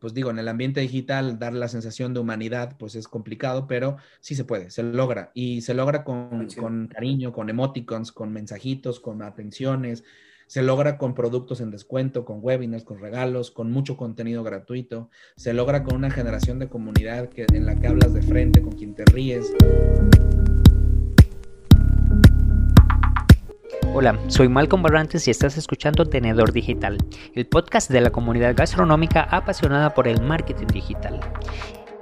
pues digo, en el ambiente digital dar la sensación de humanidad, pues es complicado, pero sí se puede, se logra. Y se logra con, con cariño, con emoticons, con mensajitos, con atenciones. Se logra con productos en descuento, con webinars, con regalos, con mucho contenido gratuito. Se logra con una generación de comunidad que, en la que hablas de frente, con quien te ríes. Hola, soy Malcolm Barrantes y estás escuchando Tenedor Digital, el podcast de la comunidad gastronómica apasionada por el marketing digital.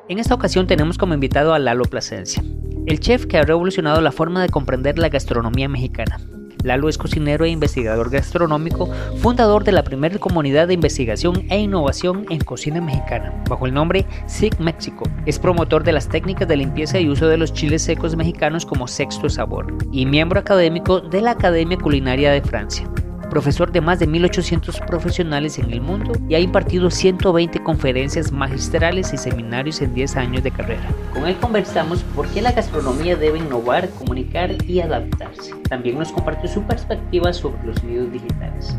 En esta ocasión tenemos como invitado a Lalo Plasencia, el chef que ha revolucionado la forma de comprender la gastronomía mexicana. Lalo es cocinero e investigador gastronómico, fundador de la primera comunidad de investigación e innovación en cocina mexicana, bajo el nombre SIG México. Es promotor de las técnicas de limpieza y uso de los chiles secos mexicanos como sexto sabor, y miembro académico de la Academia Culinaria de Francia profesor de más de 1800 profesionales en el mundo y ha impartido 120 conferencias magistrales y seminarios en 10 años de carrera. Con él conversamos por qué la gastronomía debe innovar, comunicar y adaptarse. También nos compartió su perspectiva sobre los medios digitales.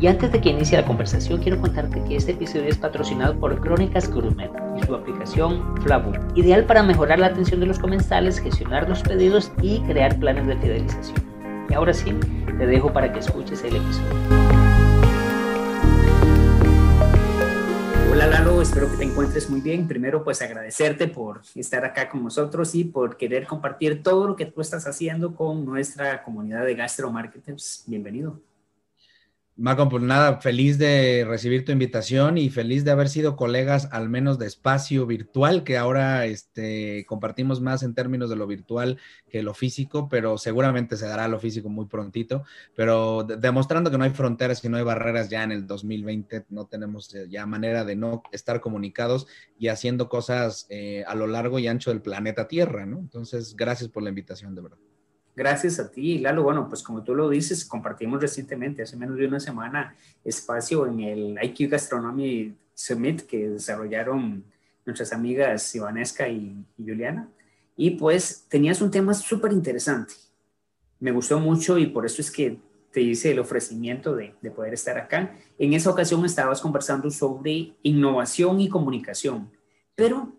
Y antes de que inicie la conversación, quiero contarte que este episodio es patrocinado por Crónicas Gourmet y su aplicación Flabu, ideal para mejorar la atención de los comensales, gestionar los pedidos y crear planes de fidelización. Y ahora sí, te dejo para que escuches el episodio. Hola Lalo, espero que te encuentres muy bien. Primero, pues agradecerte por estar acá con nosotros y por querer compartir todo lo que tú estás haciendo con nuestra comunidad de gastromarketers. Bienvenido. Malcolm, pues nada, feliz de recibir tu invitación y feliz de haber sido colegas al menos de espacio virtual, que ahora este, compartimos más en términos de lo virtual que lo físico, pero seguramente se dará lo físico muy prontito, pero demostrando que no hay fronteras y no hay barreras ya en el 2020, no tenemos eh, ya manera de no estar comunicados y haciendo cosas eh, a lo largo y ancho del planeta Tierra, ¿no? Entonces, gracias por la invitación, de verdad. Gracias a ti, Lalo. Bueno, pues como tú lo dices, compartimos recientemente, hace menos de una semana, espacio en el IQ Gastronomy Summit que desarrollaron nuestras amigas Ivanesca y, Juliana. Y pues tenías un tema súper interesante. Me gustó mucho y por eso es que te hice el ofrecimiento de, de, poder estar acá. En esa ocasión estabas conversando sobre innovación y comunicación. Pero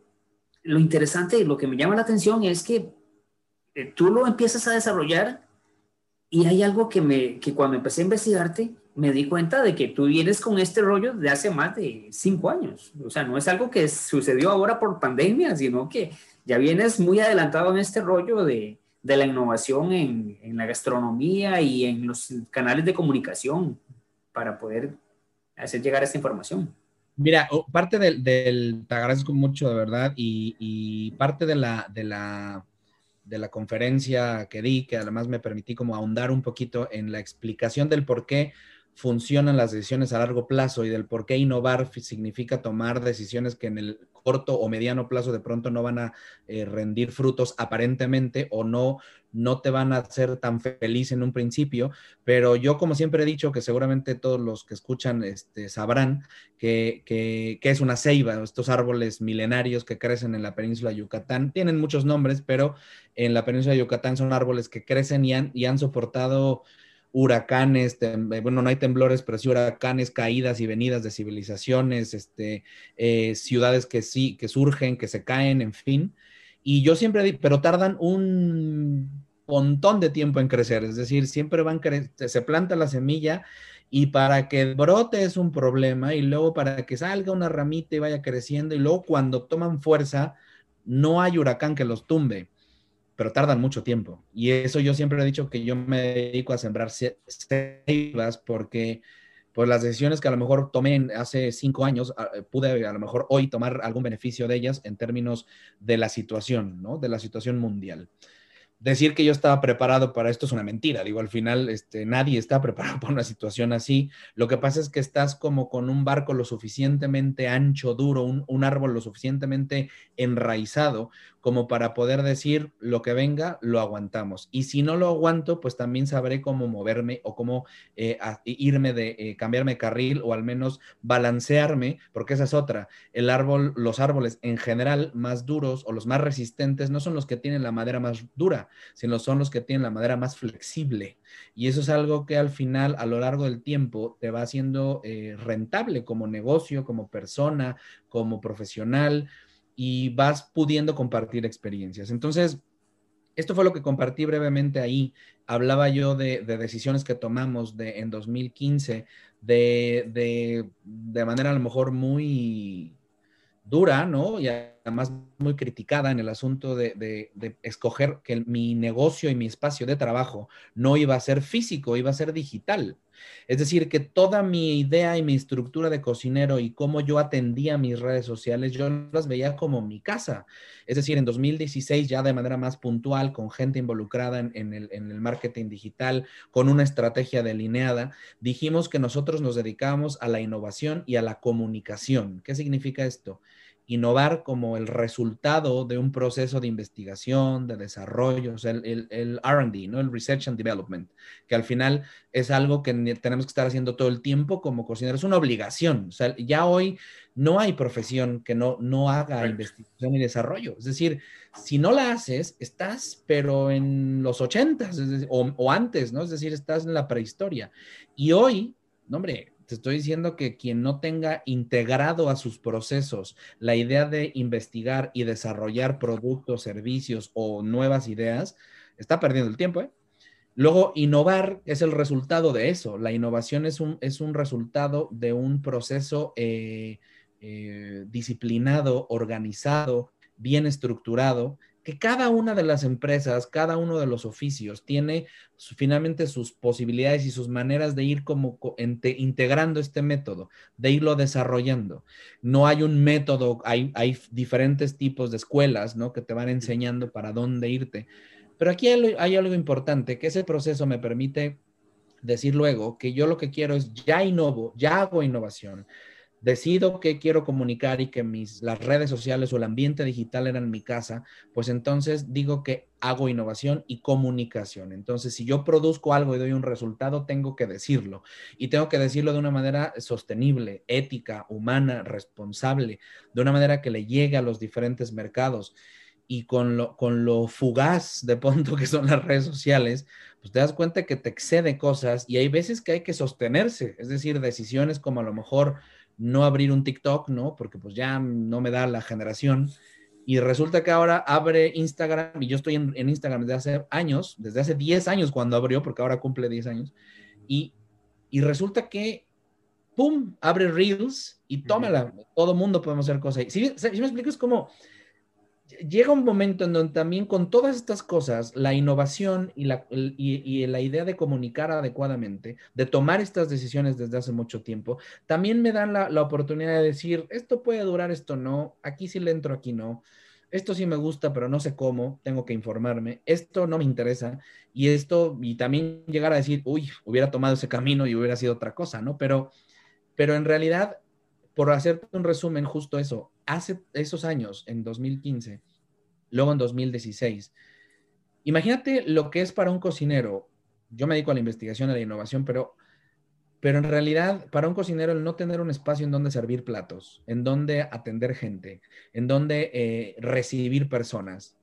lo interesante, lo que me llama la atención es que tú lo empiezas a desarrollar y hay algo que, me, que cuando empecé a investigarte me di cuenta de que tú vienes con este rollo de hace más de cinco años. O sea, no es algo que sucedió ahora por pandemia, sino que ya vienes muy adelantado en este rollo de, de la innovación en, en, la gastronomía y en los canales de comunicación para poder hacer llegar esta información. Mira, parte del, del te agradezco mucho de verdad y, y parte de la, de la de la conferencia que di, que además me permití como ahondar un poquito en la explicación del por qué funcionan las decisiones a largo plazo y del por qué innovar significa tomar decisiones que en el corto o mediano plazo de pronto no van a eh, rendir frutos aparentemente o no, no te van a hacer tan feliz en un principio, pero yo como siempre he dicho que seguramente todos los que escuchan este, sabrán que, que, es una ceiba, estos árboles milenarios que crecen en la península de Yucatán, tienen muchos nombres, pero en la península de Yucatán son árboles que crecen y han, y han soportado huracanes, bueno, no hay temblores, pero sí huracanes, caídas y venidas de civilizaciones, este, eh, ciudades que sí, que surgen, que se caen, en fin. Y yo siempre, digo, pero tardan un montón de tiempo en crecer, es decir, siempre van, se planta la semilla y para que brote es un problema y luego para que salga una ramita y vaya creciendo y luego cuando toman fuerza, no hay huracán que los tumbe pero tardan mucho tiempo. Y eso yo siempre he dicho que yo me dedico a sembrar ceibas porque pues las decisiones que a lo mejor tomé hace cinco años, ah, pude a lo mejor hoy tomar algún beneficio de ellas en términos de la situación, ¿no? De la situación mundial. Decir que yo estaba preparado para esto es una mentira. Digo, al final este, nadie está preparado para una situación así. Lo que pasa es que estás como con un barco lo suficientemente ancho, duro, un, un árbol lo suficientemente enraizado, como para poder decir lo que venga, lo aguantamos. Y si no lo aguanto, pues también sabré cómo moverme o cómo eh, irme de eh, cambiarme carril o al menos balancearme, porque esa es otra. El árbol, los árboles en general más duros o los más resistentes no son los que tienen la madera más dura, sino son los que tienen la madera más flexible. Y eso es algo que al final, a lo largo del tiempo, te va haciendo eh, rentable como negocio, como persona, como profesional y vas pudiendo compartir experiencias. Entonces, esto fue lo que compartí brevemente ahí. Hablaba yo de, decisiones que tomamos de, en 2015 de, de, manera a lo mejor muy dura, ¿no? Además muy criticada en el asunto de, escoger que mi negocio y mi espacio de trabajo no iba a ser físico, iba a ser digital. Es decir, que toda mi idea y mi estructura de cocinero y cómo yo atendía mis redes sociales, yo las veía como mi casa. Es decir, en 2016 ya de manera más puntual, con gente involucrada en, el, en el marketing digital, con una estrategia delineada, dijimos que nosotros nos dedicábamos a la innovación y a la comunicación. ¿Qué significa esto? Innovar como el resultado de un proceso de investigación, de desarrollo, o sea, el, el, RD, ¿no? El Research and Development, que al final es algo que tenemos que estar haciendo todo el tiempo como cocineros, es una obligación. O sea, ya hoy no hay profesión que no, no haga investigación y desarrollo. Es decir, si no la haces, estás, pero en los ochentas o, o antes, ¿no? Es decir, estás en la prehistoria. Y hoy, no, hombre, estoy diciendo que quien no tenga integrado a sus procesos la idea de investigar y desarrollar productos, servicios o nuevas ideas, está perdiendo el tiempo. ¿eh? Luego, innovar es el resultado de eso. La innovación es un, es un resultado de un proceso eh, eh, disciplinado, organizado, bien estructurado, que cada una de las empresas, cada uno de los oficios tiene finalmente sus posibilidades y sus maneras de ir como integrando este método, de irlo desarrollando. No hay un método, hay, hay diferentes tipos de escuelas, ¿no? Que te van enseñando para dónde irte. Pero aquí hay, hay algo importante, que ese proceso me permite decir luego que yo lo que quiero es ya innovo, ya hago innovación, decido que quiero comunicar y que mis, las redes sociales o el ambiente digital eran mi casa, pues entonces digo que hago innovación y comunicación. Entonces, si yo produzco algo y doy un resultado, tengo que decirlo. Y tengo que decirlo de una manera sostenible, ética, humana, responsable, de una manera que le llegue a los diferentes mercados. Y con lo, con lo fugaz de punto que son las redes sociales, pues te das cuenta que te excede cosas y hay veces que hay que sostenerse, es decir, decisiones como a lo mejor no abrir un TikTok, ¿no? Porque pues ya no me da la generación. Y resulta que ahora abre Instagram y yo estoy en, Instagram desde hace años, desde hace 10 años cuando abrió, porque ahora cumple 10 años. Y, y resulta que, ¡pum!, abre Reels y tómala. Todo mundo podemos hacer cosas. Si, si me explico, es como llega un momento en donde también con todas estas cosas, la innovación y la, idea de comunicar adecuadamente, de tomar estas decisiones desde hace mucho tiempo, también me dan la, la, oportunidad de decir, esto puede durar, esto no, aquí sí le entro, aquí no, esto sí me gusta, pero no sé cómo, tengo que informarme, esto no me interesa, y esto, y también llegar a decir, uy, hubiera tomado ese camino y hubiera sido otra cosa, ¿no? Pero, pero en realidad por hacerte un resumen, justo eso, hace esos años, en 2015, luego en 2016, imagínate lo que es para un cocinero, yo me dedico a la investigación, a la innovación, pero, pero en realidad para un cocinero el no tener un espacio en donde servir platos, en donde atender gente, en donde eh, recibir personas,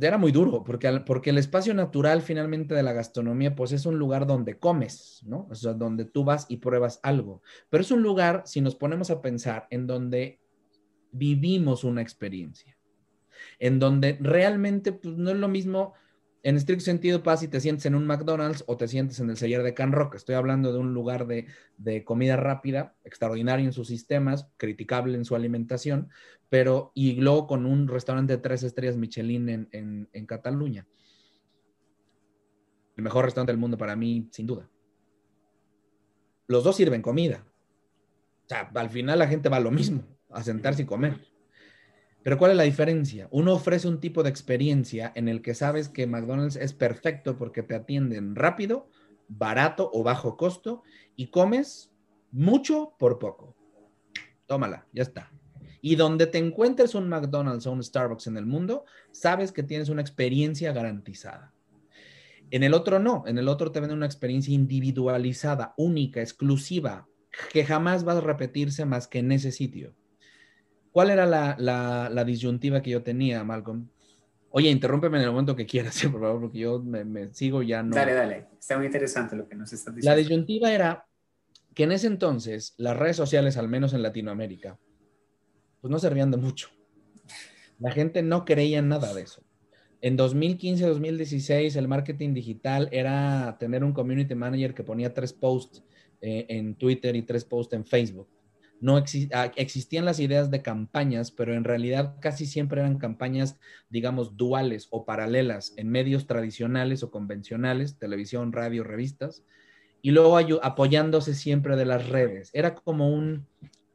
era muy duro, porque, porque el espacio natural finalmente de la gastronomía, pues es un lugar donde comes, ¿no? O sea, donde tú vas y pruebas algo. Pero es un lugar, si nos ponemos a pensar, en donde vivimos una experiencia, en donde realmente pues, no es lo mismo en estricto sentido pasa si te sientes en un McDonald's o te sientes en el Seller de Can Rock. Estoy hablando de un lugar de, comida rápida, extraordinario en sus sistemas, criticable en su alimentación, pero y luego con un restaurante de tres estrellas Michelin en, en Cataluña. El mejor restaurante del mundo para mí, sin duda. Los dos sirven comida. O sea, al final la gente va a lo mismo, a sentarse y comer. Pero ¿cuál es la diferencia? Uno ofrece un tipo de experiencia en el que sabes que McDonald's es perfecto porque te atienden rápido, barato o bajo costo y comes mucho por poco. Tómala, ya está. Y donde te encuentres un McDonald's o un Starbucks en el mundo, sabes que tienes una experiencia garantizada. En el otro no, en el otro te venden una experiencia individualizada, única, exclusiva, que jamás va a repetirse más que en ese sitio. ¿Cuál era la, disyuntiva que yo tenía, Malcolm? Oye, interrúmpeme en el momento que quieras, por favor, porque yo me, sigo ya no. Dale, dale. Está muy interesante lo que nos estás diciendo. La disyuntiva era que en ese entonces las redes sociales, al menos en Latinoamérica, pues no servían de mucho. La gente no creía en nada de eso. En 2015-2016 el marketing digital era tener un community manager que ponía tres posts eh, en Twitter y tres posts en Facebook no ah, existían las ideas de campañas, pero en realidad casi siempre eran campañas, digamos, duales o paralelas en medios tradicionales o convencionales, televisión, radio, revistas, y luego apoyándose siempre de las redes. Era como un,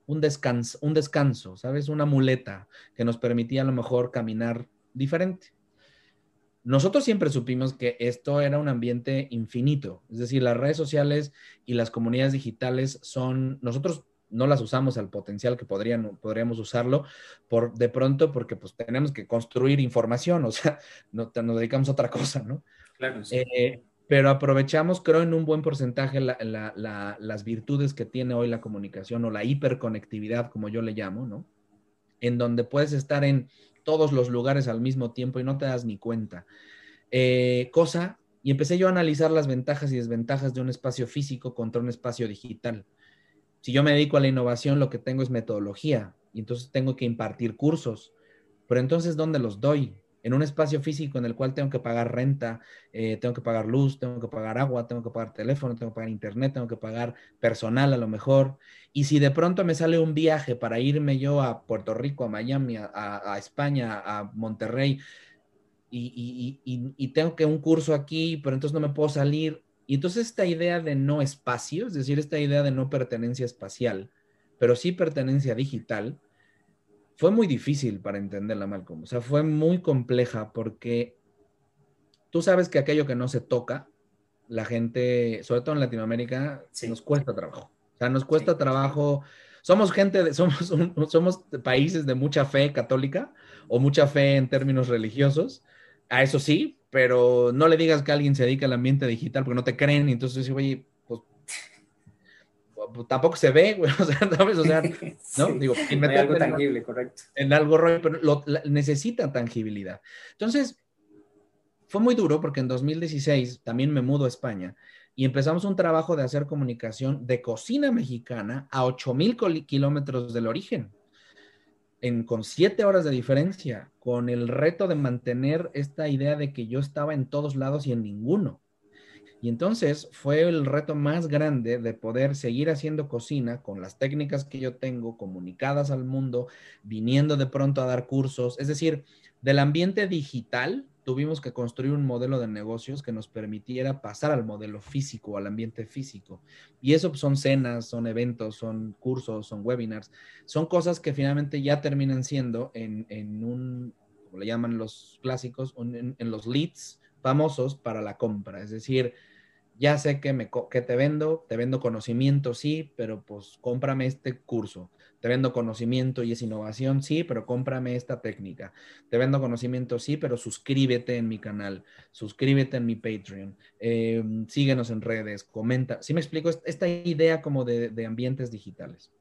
descanso, un descanso, ¿sabes? Una muleta que nos permitía a lo mejor caminar diferente. Nosotros siempre supimos que esto era un ambiente infinito, es decir, las redes sociales y las comunidades digitales son, nosotros no las usamos al potencial que podrían, podríamos usarlo por de pronto porque pues tenemos que construir información, o sea, no, nos dedicamos a otra cosa, ¿no? Claro. Eh, pero aprovechamos, creo, en un buen porcentaje las virtudes que tiene hoy la comunicación o la hiperconectividad, como yo le llamo, ¿no? En donde puedes estar en todos los lugares al mismo tiempo y no te das ni cuenta. Eh, cosa, y empecé yo a analizar las ventajas y desventajas de un espacio físico contra un espacio digital si yo me dedico a la innovación, lo que tengo es metodología y entonces tengo que impartir cursos. Pero entonces, ¿dónde los doy? En un espacio físico en el cual tengo que pagar renta, eh, tengo que pagar luz, tengo que pagar agua, tengo que pagar teléfono, tengo que pagar internet, tengo que pagar personal a lo mejor. Y si de pronto me sale un viaje para irme yo a Puerto Rico, a Miami, a, España, a Monterrey, y, y, tengo que un curso aquí, pero entonces no me puedo salir, y entonces esta idea de no espacio, es decir, esta idea de no pertenencia espacial, pero sí pertenencia digital, fue muy difícil para entenderla, Malcolm. O sea, fue muy compleja porque tú sabes que aquello que no se toca, la gente, sobre todo en Latinoamérica, nos cuesta trabajo. O sea, nos cuesta trabajo. Somos gente, de, somos, somos países de mucha fe católica o mucha fe en términos religiosos. A eso sí, pero no le digas que alguien se dedica al ambiente digital porque no te creen y entonces oye, pues, pues, tampoco se ve, güey, o sea, ¿sabes? O sea, ¿no? Digo, en algo tangible, correcto. En algo pero lo, necesita tangibilidad. Entonces, fue muy duro porque en 2016 también me mudo a España y empezamos un trabajo de hacer comunicación de cocina mexicana a 8000 kilómetros del origen con siete horas de diferencia, con el reto de mantener esta idea de que yo estaba en todos lados y en ninguno. Y entonces fue el reto más grande de poder seguir haciendo cocina con las técnicas que yo tengo comunicadas al mundo, viniendo de pronto a dar cursos, es decir, del ambiente digital tuvimos que construir un modelo de negocios que nos permitiera pasar al modelo físico, al ambiente físico. Y eso son cenas, son eventos, son cursos, son webinars, son cosas que finalmente ya terminan siendo en, un, como le llaman los clásicos, en, en, los leads famosos para la compra. Es decir, ya sé que, me, que te vendo, te vendo conocimiento, sí, pero pues cómprame este curso te vendo conocimiento y es innovación, sí, pero cómprame esta técnica. Te vendo conocimiento, sí, pero suscríbete en mi canal, suscríbete en mi Patreon, em, síguenos en redes, comenta. ¿Sí me explico? Esta idea como de, ambientes digitales.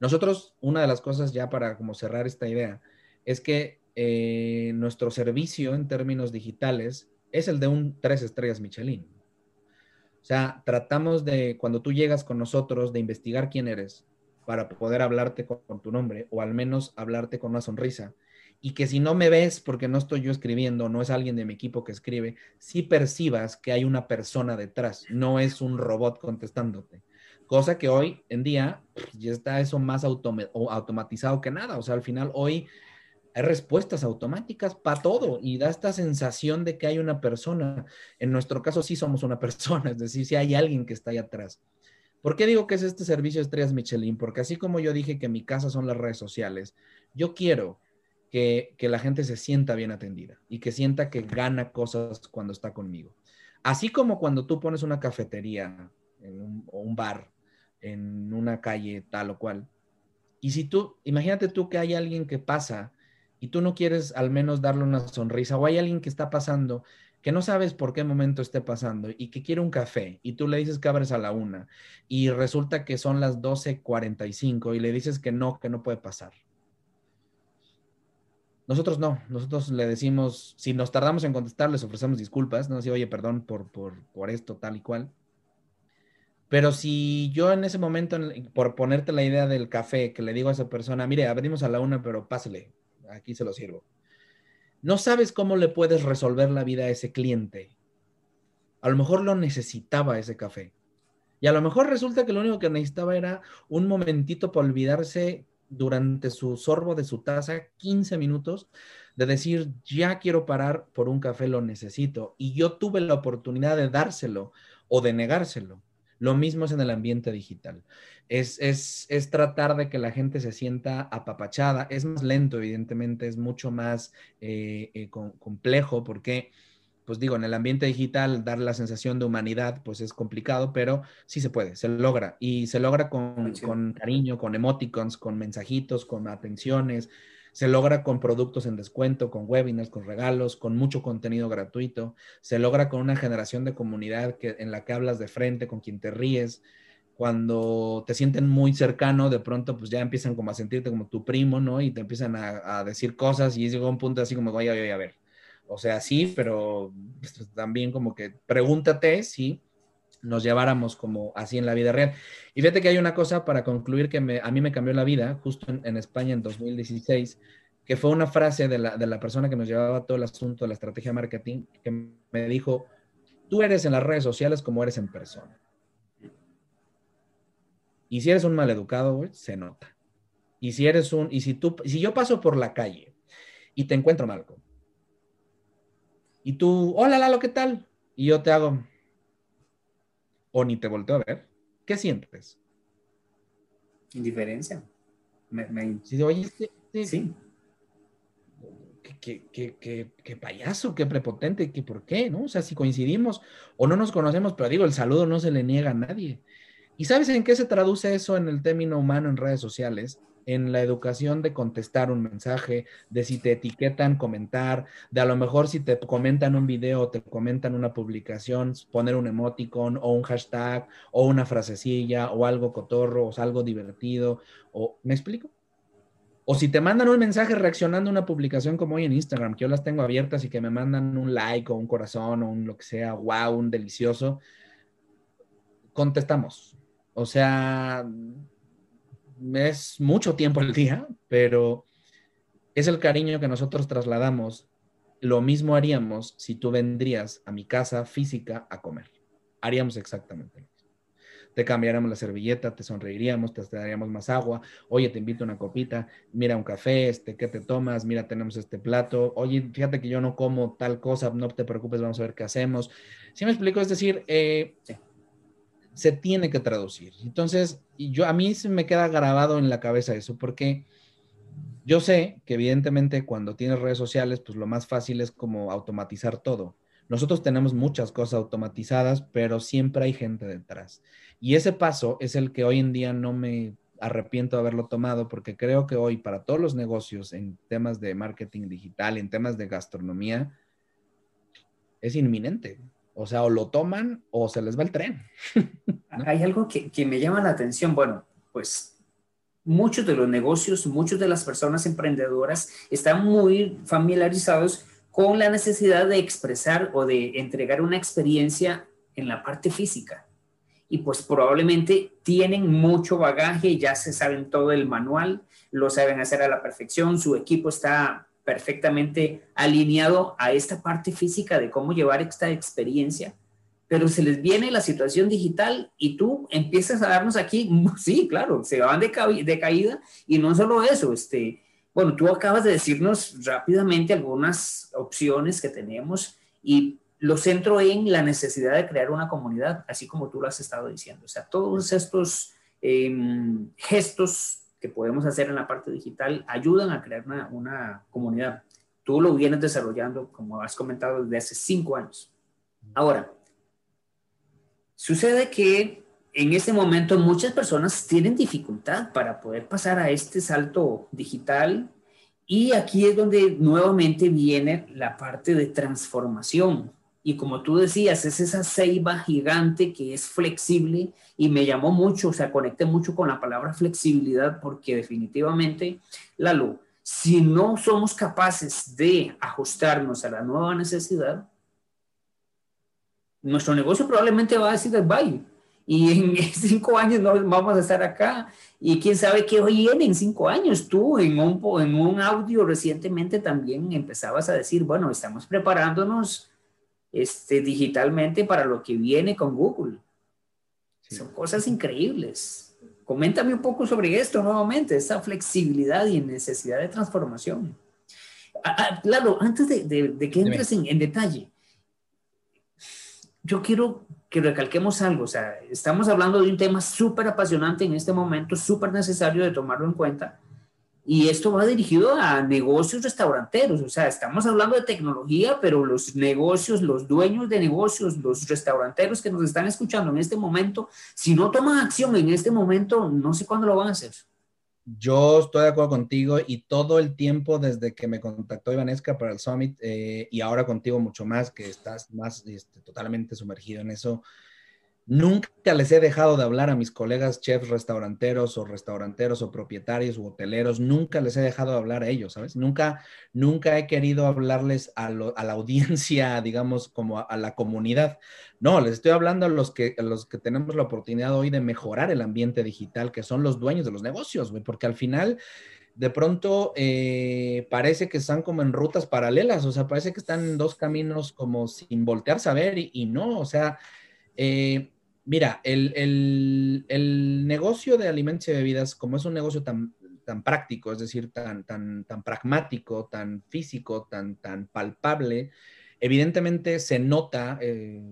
Nosotros, una de las cosas ya para como cerrar esta idea, es que eh, nuestro servicio en términos digitales es el de un tres estrellas Michelin. O sea, tratamos de, cuando tú llegas con nosotros, de investigar quién eres, para poder hablarte con, tu nombre o al menos hablarte con una sonrisa. Y que si no me ves porque no estoy yo escribiendo, no es alguien de mi equipo que escribe, sí percibas que hay una persona detrás, no es un robot contestándote. Cosa que hoy en día ya está eso más automatizado que nada. O sea, al final hoy hay respuestas automáticas para todo y da esta sensación de que hay una persona. En nuestro caso sí somos una persona, es decir, si hay alguien que está ahí atrás. ¿Por qué digo que es este servicio estrellas Michelin? Porque así como yo dije que mi casa son las redes sociales, yo quiero que, la gente se sienta bien atendida y que sienta que gana cosas cuando está conmigo. Así como cuando tú pones una cafetería o un bar en una calle tal o cual, Y si tú, imagínate tú que hay alguien que pasa y tú no quieres al menos darle una sonrisa, o hay alguien que está pasando que no sabes por qué momento esté pasando y que quiere un café y tú le dices que abres a la una y resulta que son las 12.45 y le dices que no, que no puede pasar. Nosotros no, nosotros le decimos, si nos tardamos en contestar, les ofrecemos disculpas, no si oye, perdón por, por, por esto, tal y cual. Pero si yo en ese momento, por ponerte la idea del café, que le digo a esa persona, mire, abrimos a la una, pero pásale, aquí se lo sirvo. No sabes cómo le puedes resolver la vida a ese cliente. A lo mejor lo necesitaba ese café. Y a lo mejor resulta que lo único que necesitaba era un momentito para olvidarse durante su sorbo de su taza, 15 minutos, de decir, ya quiero parar por un café, lo necesito. Y yo tuve la oportunidad de dárselo o de negárselo. Lo mismo es en el ambiente digital. Es, es, tratar de que la gente se sienta apapachada. Es más lento, evidentemente, es mucho más eh, eh, complejo porque, pues digo, en el ambiente digital dar la sensación de humanidad, pues es complicado, pero sí se puede, se logra. Y se logra con, con cariño, con emoticons, con mensajitos, con atenciones se logra con productos en descuento, con webinars, con regalos, con mucho contenido gratuito. Se logra con una generación de comunidad que, en la que hablas de frente, con quien te ríes. Cuando te sienten muy cercano, de pronto pues ya empiezan como a sentirte como tu primo, ¿no? Y te empiezan a, decir cosas y llega un punto así como, oye, oye, a ver. O sea, sí, pero pues, también como que pregúntate si nos lleváramos como así en la vida real. Y fíjate que hay una cosa para concluir que a mí me cambió la vida, justo en, España en 2016, que fue una frase de la, de la, persona que nos llevaba todo el asunto de la estrategia marketing, que me dijo, tú eres en las redes sociales como eres en persona. Y si eres un maleducado, se nota. Y si eres un, y si tú, si yo paso por la calle y te encuentro Malcolm, y tú, hola Lalo, ¿qué tal? Y yo te hago, o ni te volteo a ver, ¿qué sientes? Indiferencia. Me, me... Sí, oye, este, este sí. Qué, qué, qué, payaso, qué prepotente, qué por qué, ¿no? O sea, si coincidimos o no nos conocemos, pero digo, el saludo no se le niega a nadie. ¿Y sabes en qué se traduce eso en el término humano en redes sociales? en la educación de contestar un mensaje, de si te etiquetan, comentar, de a lo mejor si te comentan un video, te comentan una publicación, poner un emoticon o un hashtag o una frasecilla o algo cotorro o algo divertido. O, ¿Me explico? O si te mandan un mensaje reaccionando a una publicación como hoy en Instagram, que yo las tengo abiertas y que me mandan un like o un corazón o un lo que sea, wow, un delicioso, contestamos. O sea, es mucho tiempo el día, pero es el cariño que nosotros trasladamos. Lo mismo haríamos si tú vendrías a mi casa física a comer. Haríamos exactamente lo mismo. Te cambiaríamos la servilleta, te sonreiríamos, te daríamos más agua. Oye, te invito a una copita. Mira un café, este, ¿qué te tomas? Mira, tenemos este plato. Oye, fíjate que yo no como tal cosa, no te preocupes, vamos a ver qué hacemos. ¿Sí me explico? Es decir, eh, se tiene que traducir. Entonces, yo a mí se me queda grabado en la cabeza eso, porque yo sé que evidentemente cuando tienes redes sociales, pues lo más fácil es como automatizar todo. Nosotros tenemos muchas cosas automatizadas, pero siempre hay gente detrás. Y ese paso es el que hoy en día no me arrepiento de haberlo tomado, porque creo que hoy para todos los negocios en temas de marketing digital, en temas de gastronomía, es inminente. O sea, o lo toman o se les va el tren. Hay algo que, que, me llama la atención. Bueno, pues muchos de los negocios, muchas de las personas emprendedoras están muy familiarizados con la necesidad de expresar o de entregar una experiencia en la parte física. Y pues probablemente tienen mucho bagaje, ya se saben todo el manual, lo saben hacer a la perfección, su equipo está perfectamente alineado a esta parte física de cómo llevar esta experiencia, pero se les viene la situación digital y tú empiezas a darnos aquí, sí, claro, se van de, caída y no solo eso, este, bueno, tú acabas de decirnos rápidamente algunas opciones que tenemos y lo centro en la necesidad de crear una comunidad, así como tú lo has estado diciendo. O sea, todos estos em, gestos que podemos hacer en la parte digital ayudan a crear una, comunidad. Tú lo vienes desarrollando, como has comentado, desde hace cinco años. Ahora, sucede que en este momento muchas personas tienen dificultad para poder pasar a este salto digital y aquí es donde nuevamente viene la parte de transformación. Y como tú decías, es esa ceiba gigante que es flexible y me llamó mucho, o sea, conecté mucho con la palabra flexibilidad porque definitivamente, Lalo, si no somos capaces de ajustarnos a la nueva necesidad, nuestro negocio probablemente va a decir bye. Y en cinco años no vamos a estar acá. Y quién sabe qué viene en cinco años. Tú en un, en un audio recientemente también empezabas a decir, bueno, estamos preparándonos este, digitalmente para lo que viene con Google. Son cosas increíbles. Coméntame un poco sobre esto nuevamente, esa flexibilidad y necesidad de transformación. Ah, ah, claro, antes de, de, que entres en, en detalle, yo quiero que recalquemos algo, o sea, estamos hablando de un tema súper apasionante en este momento, súper necesario de tomarlo en cuenta, y esto va dirigido a negocios restauranteros, o sea, estamos hablando de tecnología, pero los negocios, los dueños de negocios, los restauranteros que nos están escuchando en este momento, si no toman acción en este momento, no sé cuándo lo van a hacer. Yo estoy de acuerdo contigo y todo el tiempo desde que me contactó Ivanesca para el Summit eh, y ahora contigo mucho más, que estás más este, totalmente sumergido en eso, Nunca les he dejado de hablar a mis colegas chefs restauranteros o restauranteros o propietarios o hoteleros, nunca les he dejado de hablar a ellos, ¿sabes? Nunca, nunca he querido hablarles a, la audiencia, digamos, como a, la comunidad. No, les estoy hablando a los, que, los que tenemos la oportunidad hoy de mejorar el ambiente digital, que son los dueños de los negocios, güey, porque al final de pronto eh, parece que están como en rutas paralelas, o sea, parece que están en dos caminos como sin voltearse a ver y, y no, o sea, eh, Mira, el, negocio de alimentos y bebidas, como es un negocio tan, tan práctico, es decir, tan, tan, tan pragmático, tan físico, tan, tan palpable, evidentemente se nota, eh,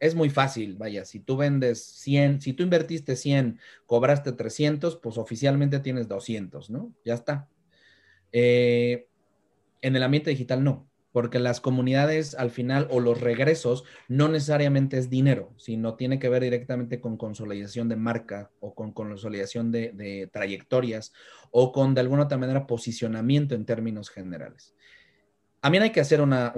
es muy fácil, vaya, si tú vendes 100, si tú invertiste 100, cobraste 300, pues oficialmente tienes 200, ¿no? Ya está. Eh, en el ambiente digital no porque las comunidades al final o los regresos no necesariamente es dinero, sino tiene que ver directamente con consolidación de marca o con consolidación de, trayectorias o con de alguna otra manera posicionamiento en términos generales. También hay que hacer una,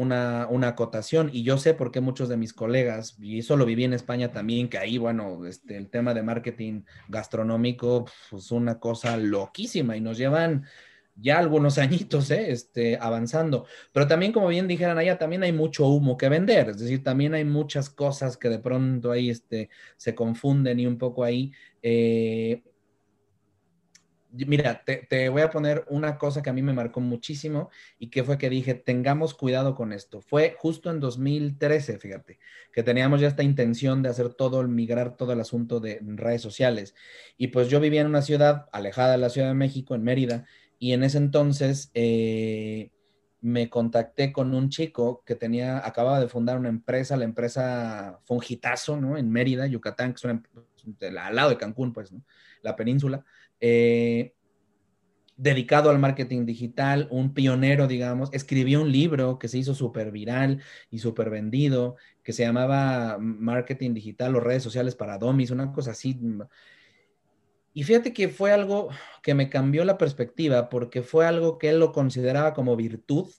acotación y yo sé por qué muchos de mis colegas, y eso lo viví en España también, que ahí, bueno, este, el tema de marketing gastronómico es pues, una cosa loquísima y nos llevan ya algunos añitos, ¿eh? este, avanzando. Pero también, como bien dijeran allá, también hay mucho humo que vender, es decir, también hay muchas cosas que de pronto ahí este, se confunden y un poco ahí. Eh, mira, te, te, voy a poner una cosa que a mí me marcó muchísimo y que fue que dije, tengamos cuidado con esto. Fue justo en 2013, fíjate, que teníamos ya esta intención de hacer todo, migrar todo el asunto de redes sociales. Y pues yo vivía en una ciudad alejada de la Ciudad de México, en Mérida, y en ese entonces eh, me contacté con un chico que tenía, acababa de fundar una empresa, la empresa Fungitazo, ¿no? En Mérida, Yucatán, que es una, al lado de Cancún, pues, ¿no? La península. Eh, dedicado al marketing digital, un pionero, digamos, escribió un libro que se hizo súper viral y súper vendido, que se llamaba Marketing Digital o redes sociales para Domis, una cosa así y fíjate que fue algo que me cambió la perspectiva porque fue algo que él lo consideraba como virtud.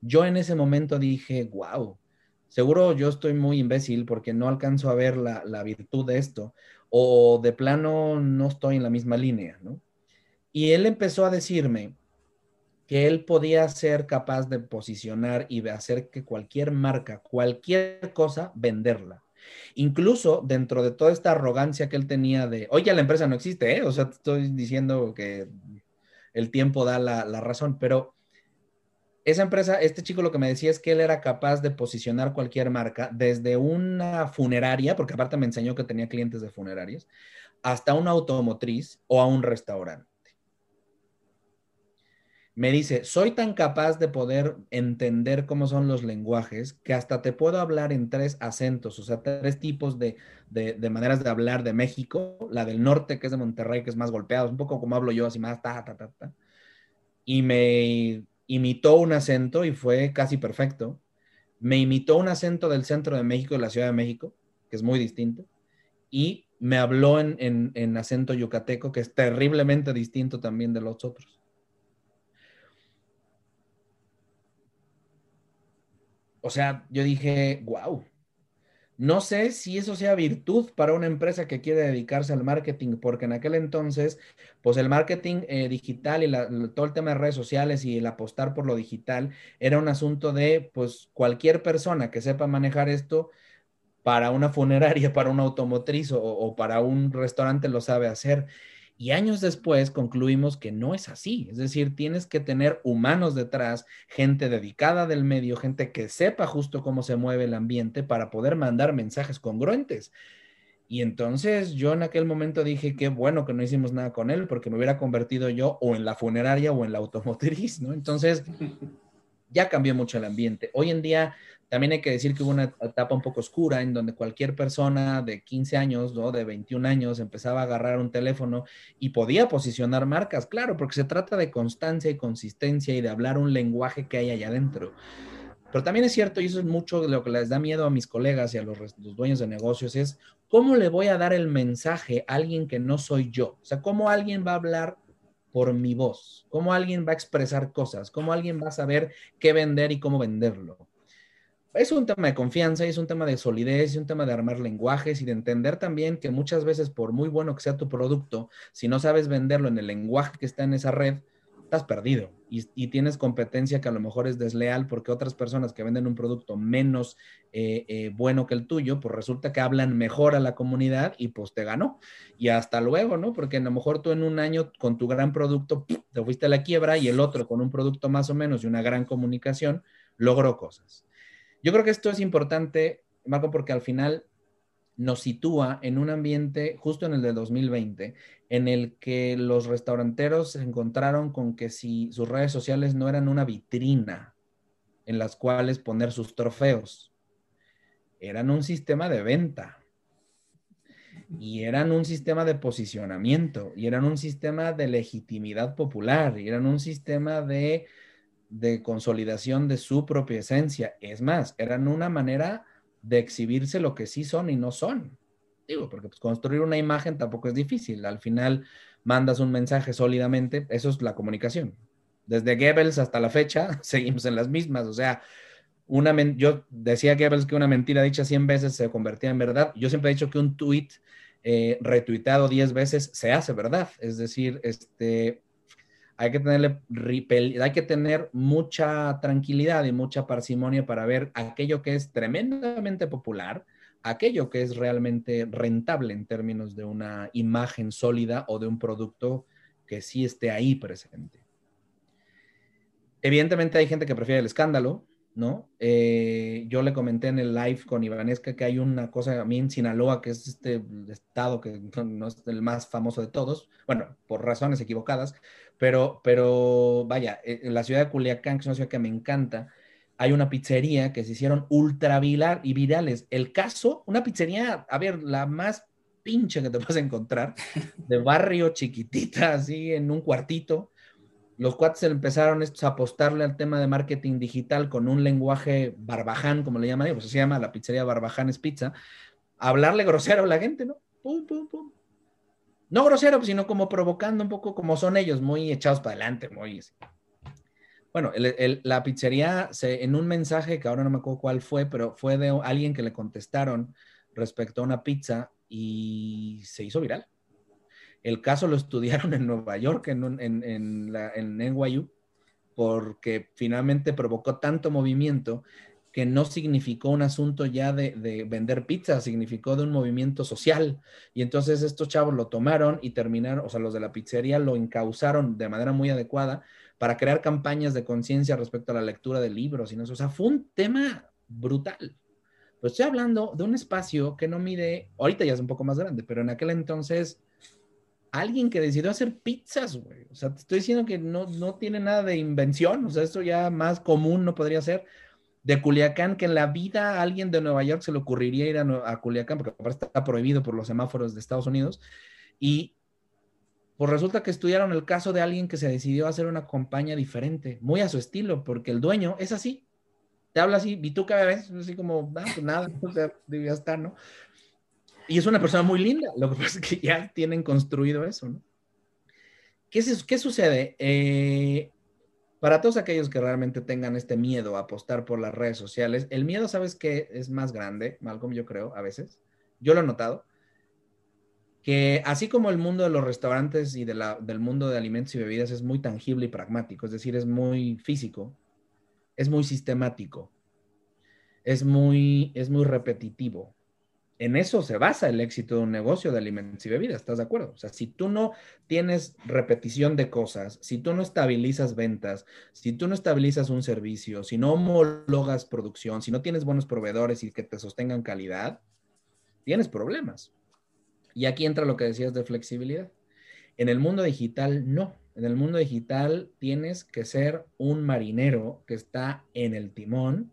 Yo en ese momento dije, wow, seguro yo estoy muy imbécil porque no alcanzo a ver la, virtud de esto o de plano no estoy en la misma línea, ¿no? Y él empezó a decirme que él podía ser capaz de posicionar y de hacer que cualquier marca, cualquier cosa, venderla. Incluso dentro de toda esta arrogancia que él tenía de, oye, la empresa no existe, ¿eh? O sea, te estoy diciendo que el tiempo da la, razón, pero esa empresa, este chico lo que me decía es que él era capaz de posicionar cualquier marca, desde una funeraria, porque aparte me enseñó que tenía clientes de funerarias, hasta una automotriz o a un restaurante me dice, soy tan capaz de poder entender cómo son los lenguajes que hasta te puedo hablar en tres acentos, o sea, tres tipos de, maneras de hablar de México, la del norte, que es de Monterrey, que es más golpeado, un poco como hablo yo, así más ta, ta, ta, ta. Y me imitó un acento y fue casi perfecto. Me imitó un acento del centro de México, de la Ciudad de México, que es muy distinto. Y me habló en, en acento yucateco, que es terriblemente distinto también de los otros. O sea, yo dije, wow, no sé si eso sea virtud para una empresa que quiere dedicarse al marketing, porque en aquel entonces, pues el marketing eh, digital y todo el tema de redes sociales y el apostar por lo digital era un asunto de, pues cualquier persona que sepa manejar esto para una funeraria, para una automotriz o para un restaurante lo sabe hacer. Y años después concluimos que no es así. Es decir, tienes que tener humanos detrás, gente dedicada del medio, gente que sepa justo cómo se mueve el ambiente para poder mandar mensajes congruentes. Y entonces yo en aquel momento dije, qué bueno que no hicimos nada con él, porque me hubiera convertido yo o en la funeraria o en la automotriz, ¿no? Entonces ya cambió mucho el ambiente. Hoy en día también hay que decir que hubo una etapa un poco oscura en donde cualquier persona de 15 años, ¿no? de 21 años, empezaba a agarrar un teléfono y podía posicionar marcas, claro, porque se trata de constancia y consistencia y de hablar un lenguaje que hay allá adentro. Pero también es cierto, y eso es mucho de lo que les da miedo a mis colegas y a los, los, dueños de negocios, es cómo le voy a dar el mensaje a alguien que no soy yo. O sea, cómo alguien va a hablar por mi voz, cómo alguien va a expresar cosas, cómo alguien va a saber qué vender y cómo venderlo es un tema de confianza es un tema de solidez y un tema de armar lenguajes y de entender también que muchas veces, por muy bueno que sea tu producto, si no sabes venderlo en el lenguaje que está en esa red, estás perdido y, tienes competencia que a lo mejor es desleal porque otras personas que venden un producto menos eh, eh, bueno que el tuyo, pues resulta que hablan mejor a la comunidad y pues te ganó. Y hasta luego, ¿no? Porque a lo mejor tú en un año con tu gran producto te fuiste a la quiebra y el otro con un producto más o menos y una gran comunicación logró cosas. Yo creo que esto es importante, Marco, porque al final nos sitúa en un ambiente justo en el de 2020, en el que los restauranteros se encontraron con que si sus redes sociales no eran una vitrina en las cuales poner sus trofeos, eran un sistema de venta. Y eran un sistema de posicionamiento y eran un sistema de legitimidad popular y eran un sistema de de consolidación de su propia esencia. Es más, eran una manera de exhibirse lo que sí son y no son. Digo, porque pues, construir una imagen tampoco es difícil. Al final mandas un mensaje sólidamente, eso es la comunicación. Desde Goebbels hasta la fecha seguimos en las mismas. O sea, una yo decía Goebbels que una mentira dicha 100 veces se convertía en verdad. Yo siempre he dicho que un tweet eh, retuiteado 10 veces se hace verdad. Es decir, este, hay que, tenerle, hay que tener mucha tranquilidad y mucha parsimonia para ver aquello que es tremendamente popular, aquello que es realmente rentable en términos de una imagen sólida o de un producto que sí esté ahí presente. Evidentemente hay gente que prefiere el escándalo, ¿no? Eh, yo le comenté en el live con Ivanesca que hay una cosa a mí en Sinaloa, que es este estado que no es el más famoso de todos, bueno, por razones equivocadas, pero, pero vaya, eh, en la ciudad de Culiacán, que es una ciudad que me encanta, hay una pizzería que se hicieron ultra viral y virales. El caso, una pizzería, a ver, la más pinche que te vas a encontrar, de barrio chiquitita, así en un cuartito, los cuates empezaron a apostarle al tema de marketing digital con un lenguaje barbaján, como le llaman ellos, pues se llama la pizzería Barbajanes Pizza, hablarle grosero a la gente, ¿no? Pum, pum, pum. No grosero, sino como provocando un poco como son ellos, muy echados para adelante, muy... Bueno, la pizzería, se, en un mensaje que ahora no me acuerdo cuál fue, pero fue de alguien que le contestaron respecto a una pizza y se hizo viral. El caso lo estudiaron en Nueva York, en, en, en, la, en NYU, porque finalmente provocó tanto movimiento que no significó un asunto ya de, de, vender pizza, significó de un movimiento social. Y entonces estos chavos lo tomaron y terminaron, o sea, los de la pizzería lo encauzaron de manera muy adecuada para crear campañas de conciencia respecto a la lectura de libros y no O sea, fue un tema brutal. Pues estoy hablando de un espacio que no mide, ahorita ya es un poco más grande, pero en aquel entonces alguien que decidió hacer pizzas, güey. O sea, te estoy diciendo que no, no tiene nada de invención, o sea, esto ya más común no podría ser. De Culiacán, que en la vida a alguien de Nueva York se le ocurriría ir a, Culiacán, porque está prohibido por los semáforos de Estados Unidos. Y pues resulta que estudiaron el caso de alguien que se decidió hacer una compañía diferente, muy a su estilo, porque el dueño es así. Te habla así, y tú cada vez, así como, ah, pues nada, o sea, debía estar, ¿no? Y es una persona muy linda, lo que pasa es que ya tienen construido eso, ¿no? ¿Qué, qué sucede? Eh, para todos aquellos que realmente tengan este miedo a apostar por las redes sociales, el miedo, ¿sabes qué? Es más grande, Malcolm, yo creo, a veces. Yo lo he notado. Que así como el mundo de los restaurantes y del mundo de alimentos y bebidas es muy tangible y pragmático, es decir, es muy físico, es muy sistemático, es muy, es muy repetitivo en eso se basa el éxito de un negocio de alimentos y bebidas, ¿estás de acuerdo? O sea, si tú no tienes repetición de cosas, si tú no estabilizas ventas, si tú no estabilizas un servicio, si no homologas producción, si no tienes buenos proveedores y que te sostengan calidad, tienes problemas. Y aquí entra lo que decías de flexibilidad. En el mundo digital, no. En el mundo digital tienes que ser un marinero que está en el timón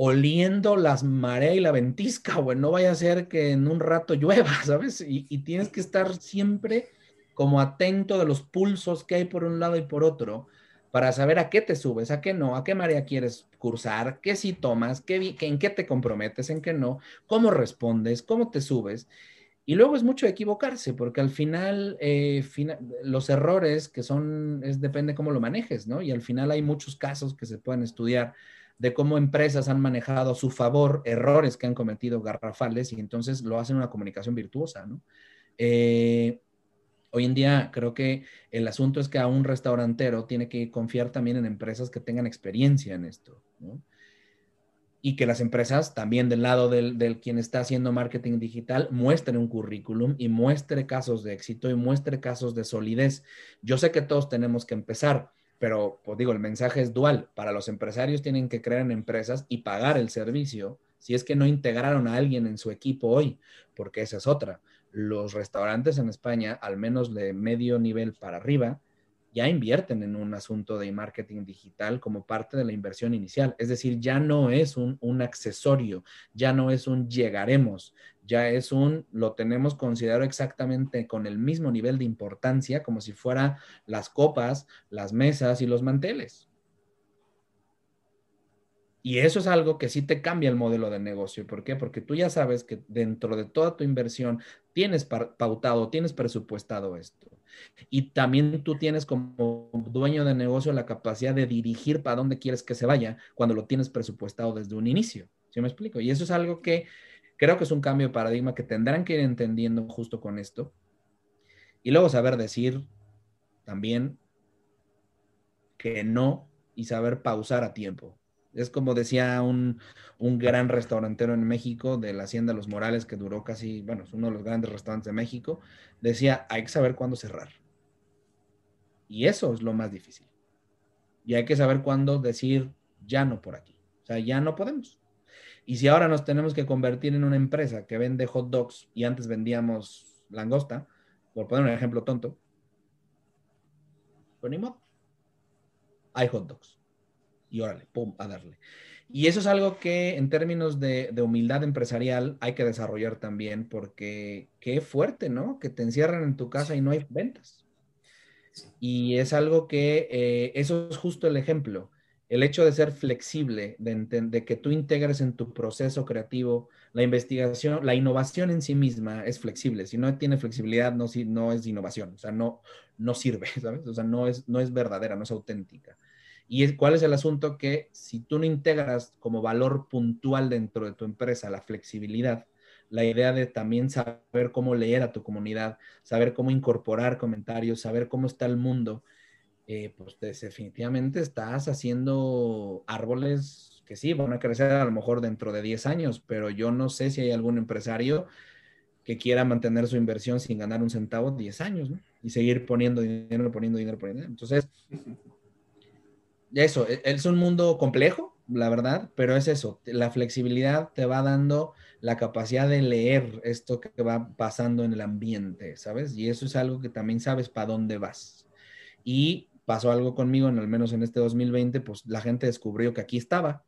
oliendo las mareas y la ventisca, güey, no vaya a ser que en un rato llueva, ¿sabes? Y, tienes que estar siempre como atento de los pulsos que hay por un lado y por otro para saber a qué te subes, a qué no, a qué marea quieres cursar, qué sí tomas, qué, en qué te comprometes, en qué no, cómo respondes, cómo te subes. Y luego es mucho equivocarse, porque al final eh, los errores que son, es depende cómo lo manejes, ¿no? Y al final hay muchos casos que se pueden estudiar de cómo empresas han manejado a su favor errores que han cometido garrafales y entonces lo hacen una comunicación virtuosa, ¿no? Eh, hoy en día creo que el asunto es que a un restaurantero tiene que confiar también en empresas que tengan experiencia en esto. Y que las empresas también del lado del, del, quien está haciendo marketing digital muestren un currículum y muestre casos de éxito y muestre casos de solidez. Yo sé que todos tenemos que empezar, pero, pues digo, el mensaje es dual. Para los empresarios tienen que creer en empresas y pagar el servicio si es que no integraron a alguien en su equipo hoy, porque esa es otra. Los restaurantes en España, al menos de medio nivel para arriba, ya invierten en un asunto de marketing digital como parte de la inversión inicial. Es decir, ya no es un, accesorio, ya no es un llegaremos, ya es un, lo tenemos considerado exactamente con el mismo nivel de importancia como si fuera las copas, las mesas y los manteles. Y eso es algo que sí te cambia el modelo de negocio. ¿Por qué? Porque tú ya sabes que dentro de toda tu inversión tienes pautado, tienes presupuestado esto. Y también tú tienes como dueño de negocio la capacidad de dirigir para dónde quieres que se vaya cuando lo tienes presupuestado desde un inicio. ¿Sí me explico? Y eso es algo que creo que es un cambio de paradigma que tendrán que ir entendiendo justo con esto. Y luego saber decir también que no y saber pausar a tiempo. Es como decía un, gran restaurantero en México de la Hacienda Los Morales, que duró casi, bueno, es uno de los grandes restaurantes de México, decía, hay que saber cuándo cerrar. Y eso es lo más difícil. Y hay que saber cuándo decir, ya no por aquí. O sea, ya no podemos. Y si ahora nos tenemos que convertir en una empresa que vende hot dogs y antes vendíamos langosta, por poner un ejemplo tonto, pues. Hay hot dogs y órale, pum, a darle. Y eso es algo que en términos de, humildad empresarial hay que desarrollar también porque qué fuerte, ¿no? Que te encierran en tu casa y no hay ventas. Y es algo que, eh, eso es justo el ejemplo, el hecho de ser flexible, de, de, que tú integres en tu proceso creativo la investigación, la innovación en sí misma es flexible. Si no tiene flexibilidad, no, no es innovación, o sea, no, no sirve, ¿sabes? O sea, no es, no es verdadera, no es auténtica. ¿Y cuál es el asunto? Que si tú no integras como valor puntual dentro de tu empresa la flexibilidad, la idea de también saber cómo leer a tu comunidad, saber cómo incorporar comentarios, saber cómo está el mundo, eh, pues definitivamente estás haciendo árboles que sí, van a crecer a lo mejor dentro de 10 años, pero yo no sé si hay algún empresario que quiera mantener su inversión sin ganar un centavo 10 años. Y seguir poniendo dinero, poniendo dinero, poniendo dinero. Entonces, eso, e, es un mundo complejo, la verdad, pero es eso, la flexibilidad te va dando la capacidad de leer esto que va pasando en el ambiente, ¿sabes? Y eso es algo que también sabes para dónde vas. Y pasó algo conmigo, en, al menos en este 2020, pues la gente descubrió que aquí estaba.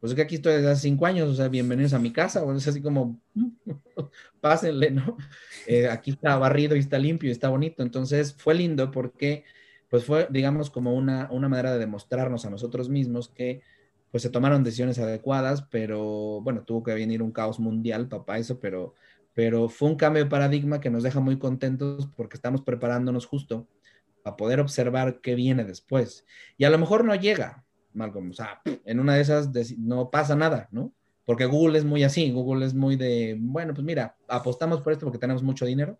Pues es que aquí estoy desde hace cinco años, o sea, bienvenidos a mi casa, o es así como, pásenle, ¿no? Eh, aquí está barrido y está limpio y está bonito. Entonces fue lindo porque pues fue, digamos, como una, una manera de demostrarnos a nosotros mismos que pues se tomaron decisiones adecuadas, pero bueno, tuvo que venir un caos mundial para eso, pero, pero fue un cambio de paradigma que nos deja muy contentos porque estamos preparándonos justo para poder observar qué viene después. Y a lo mejor no llega, Malcolm, o sea, en una de esas no pasa nada, ¿no? Porque Google es muy así, Google es muy de, bueno, pues mira, apostamos por esto porque tenemos mucho dinero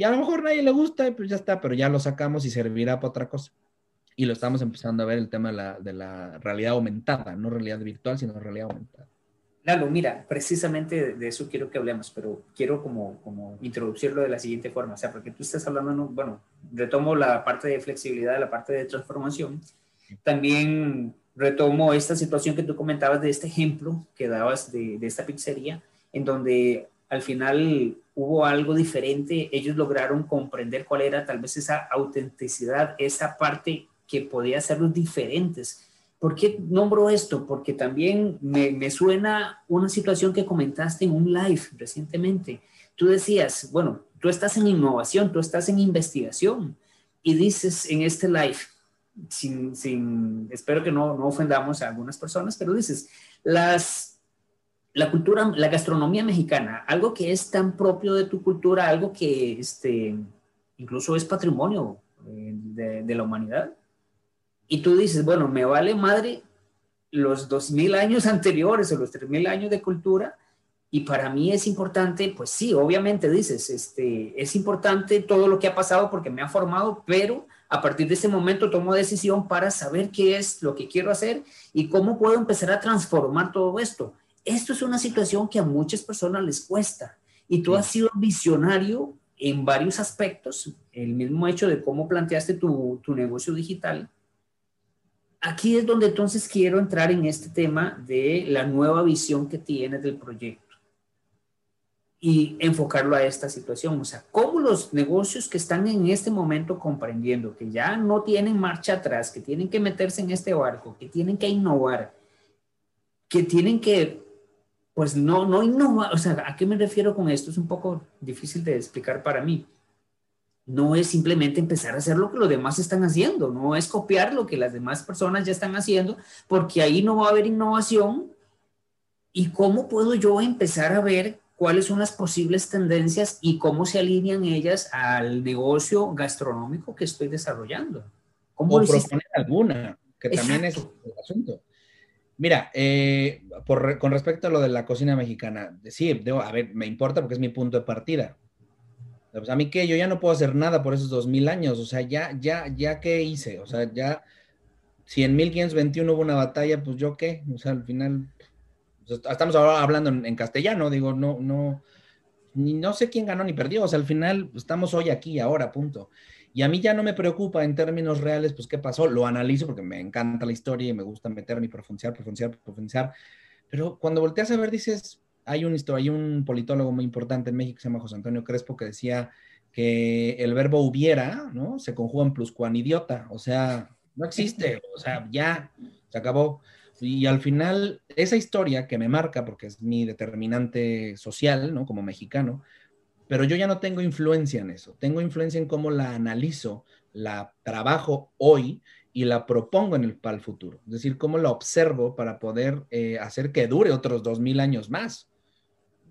y a lo mejor a nadie le gusta y pues ya está, pero ya lo sacamos y servirá para otra cosa. Y lo estamos empezando a ver el tema de la, de la realidad aumentada, no realidad virtual, sino realidad aumentada. Lalo, mira, precisamente de eso quiero que hablemos, pero quiero como, como introducirlo de la siguiente forma, o sea, porque tú estás hablando, bueno, retomo la parte de flexibilidad, la parte de transformación, también retomo esta situación que tú comentabas de este ejemplo que dabas de, de esta pizzería, en donde al final hubo algo diferente, ellos lograron comprender cuál era tal vez esa autenticidad, esa parte que podía hacerlos diferentes. ¿Por qué nombro esto? Porque también me, me, suena una situación que comentaste en un live recientemente. Tú decías, bueno, tú estás en innovación, tú estás en investigación y dices en este live, sin, sin, espero que no, no ofendamos a algunas personas, pero dices, las, la cultura, la gastronomía mexicana, algo que es tan propio de tu cultura, algo que este, incluso es patrimonio eh, de, la humanidad. Y tú dices, bueno, me vale madre los dos mil años anteriores o los tres mil años de cultura, y para mí es importante, pues sí, obviamente dices, este, es importante todo lo que ha pasado porque me ha formado, pero a partir de ese momento tomo decisión para saber qué es lo que quiero hacer y cómo puedo empezar a transformar todo esto. Esto es una situación que a muchas personas les cuesta y tú has sido visionario en varios aspectos, el mismo hecho de cómo planteaste tu, tu negocio digital. Aquí es donde entonces quiero entrar en este tema de la nueva visión que tienes del proyecto y enfocarlo a esta situación. O sea, cómo los negocios que están en este momento comprendiendo que ya no tienen marcha atrás, que tienen que meterse en este barco, que tienen que innovar, que tienen que, pues no, no innovar. O sea, ¿a qué me refiero con esto? Es un poco difícil de explicar para mí. No es simplemente empezar a hacer lo que los demás están haciendo, no es copiar lo que las demás personas ya están haciendo, porque ahí no va a haber innovación. ¿Y cómo puedo yo empezar a ver cuáles son las posibles tendencias y cómo se alinean ellas al negocio gastronómico que estoy desarrollando. ¿Cómo o proponer alguna, que también es el asunto. Mira, eh, por, con respecto a lo de la cocina mexicana, sí, debo, a ver, me importa porque es mi punto de partida. Pues a mí que yo ya no puedo hacer nada por esos dos mil años, o sea, ya, ya, ya qué hice, o sea, ya, si en 1521 hubo una batalla, pues yo qué, o sea, al final estamos ahora hablando en, castellano, digo, no, no, ni, no sé quién ganó ni perdió, o sea, al final estamos hoy aquí, ahora, punto. Y a mí ya no me preocupa en términos reales, pues qué pasó, lo analizo porque me encanta la historia y me gusta meterme y profundizar, profundizar, profundizar, pero cuando volteas a ver dices, hay un, hay un politólogo muy importante en México que se llama José Antonio Crespo que decía que el verbo hubiera, ¿no? Se conjuga en pluscuanidiota, o sea, no existe, o sea, ya, se acabó. Y al final, esa historia que me marca, porque es mi determinante social, ¿no? Como mexicano, pero yo ya no tengo influencia en eso. Tengo influencia en cómo la analizo, la trabajo hoy y la propongo en el, para el futuro. Es decir, cómo la observo para poder eh, hacer que dure otros dos mil años más.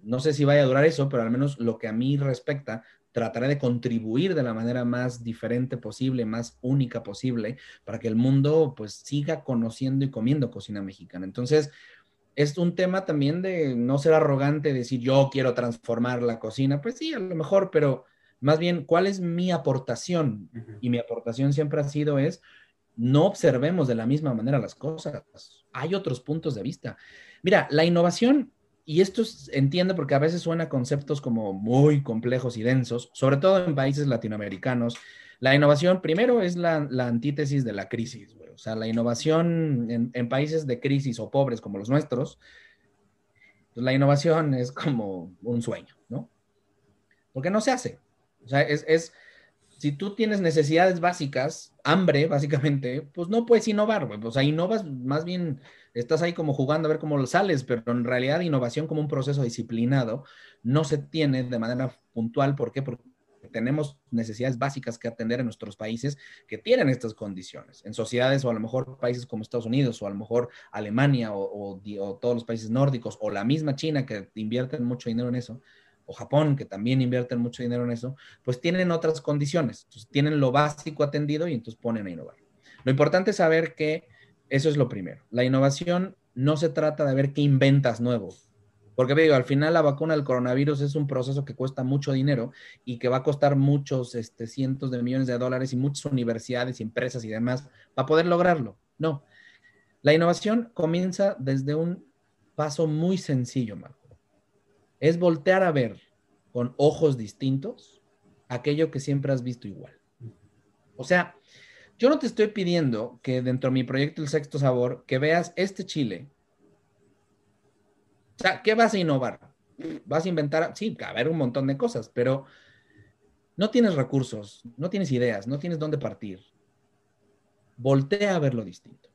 No sé si vaya a durar eso, pero al menos lo que a mí respecta, trataré de contribuir de la manera más diferente posible, más única posible, para que el mundo pues siga conociendo y comiendo cocina mexicana. Entonces, es un tema también de no ser arrogante, decir yo quiero transformar la cocina, pues sí, a lo mejor, pero más bien, ¿cuál es mi aportación? Y mi aportación siempre ha sido es, no observemos de la misma manera las cosas, hay otros puntos de vista. Mira, la innovación y esto entiendo porque a veces suena conceptos como muy complejos y densos, sobre todo en países latinoamericanos. La innovación, primero, es la, antítesis de la crisis. O sea, la innovación en, países de crisis o pobres como los nuestros, pues la innovación es como un sueño, ¿no? Porque no se hace. O sea, es, es si tú tienes necesidades básicas, hambre, básicamente, pues no puedes innovar, O sea, innovas más bien estás ahí como jugando a ver cómo lo sales, pero en realidad innovación como un proceso disciplinado no se tiene de manera puntual. ¿Por qué? Porque tenemos necesidades básicas que atender en nuestros países que tienen estas condiciones. En sociedades o a lo mejor países como Estados Unidos o a lo mejor Alemania o, todos los países nórdicos o la misma China que invierten mucho dinero en eso, o Japón, que también invierten mucho dinero en eso, pues tienen otras condiciones. tienen lo básico atendido y entonces ponen a innovar. Lo importante es saber que eso es lo primero. La innovación no se trata de ver qué inventas nuevo. Porque digo, al final la vacuna del coronavirus es un proceso que cuesta mucho dinero y que va a costar muchos este, cientos de millones de dólares y muchas universidades y empresas y demás para poder lograrlo. No. La innovación comienza desde un paso muy sencillo, Marco es voltear a ver con ojos distintos aquello que siempre has visto igual. O sea, yo no te estoy pidiendo que dentro de mi proyecto El Sexto Sabor, que veas este chile. O sea, ¿qué vas a innovar? Vas a inventar, sí, a ver un montón de cosas, pero no tienes recursos, no tienes ideas, no tienes dónde partir. Voltea a ver lo distinto.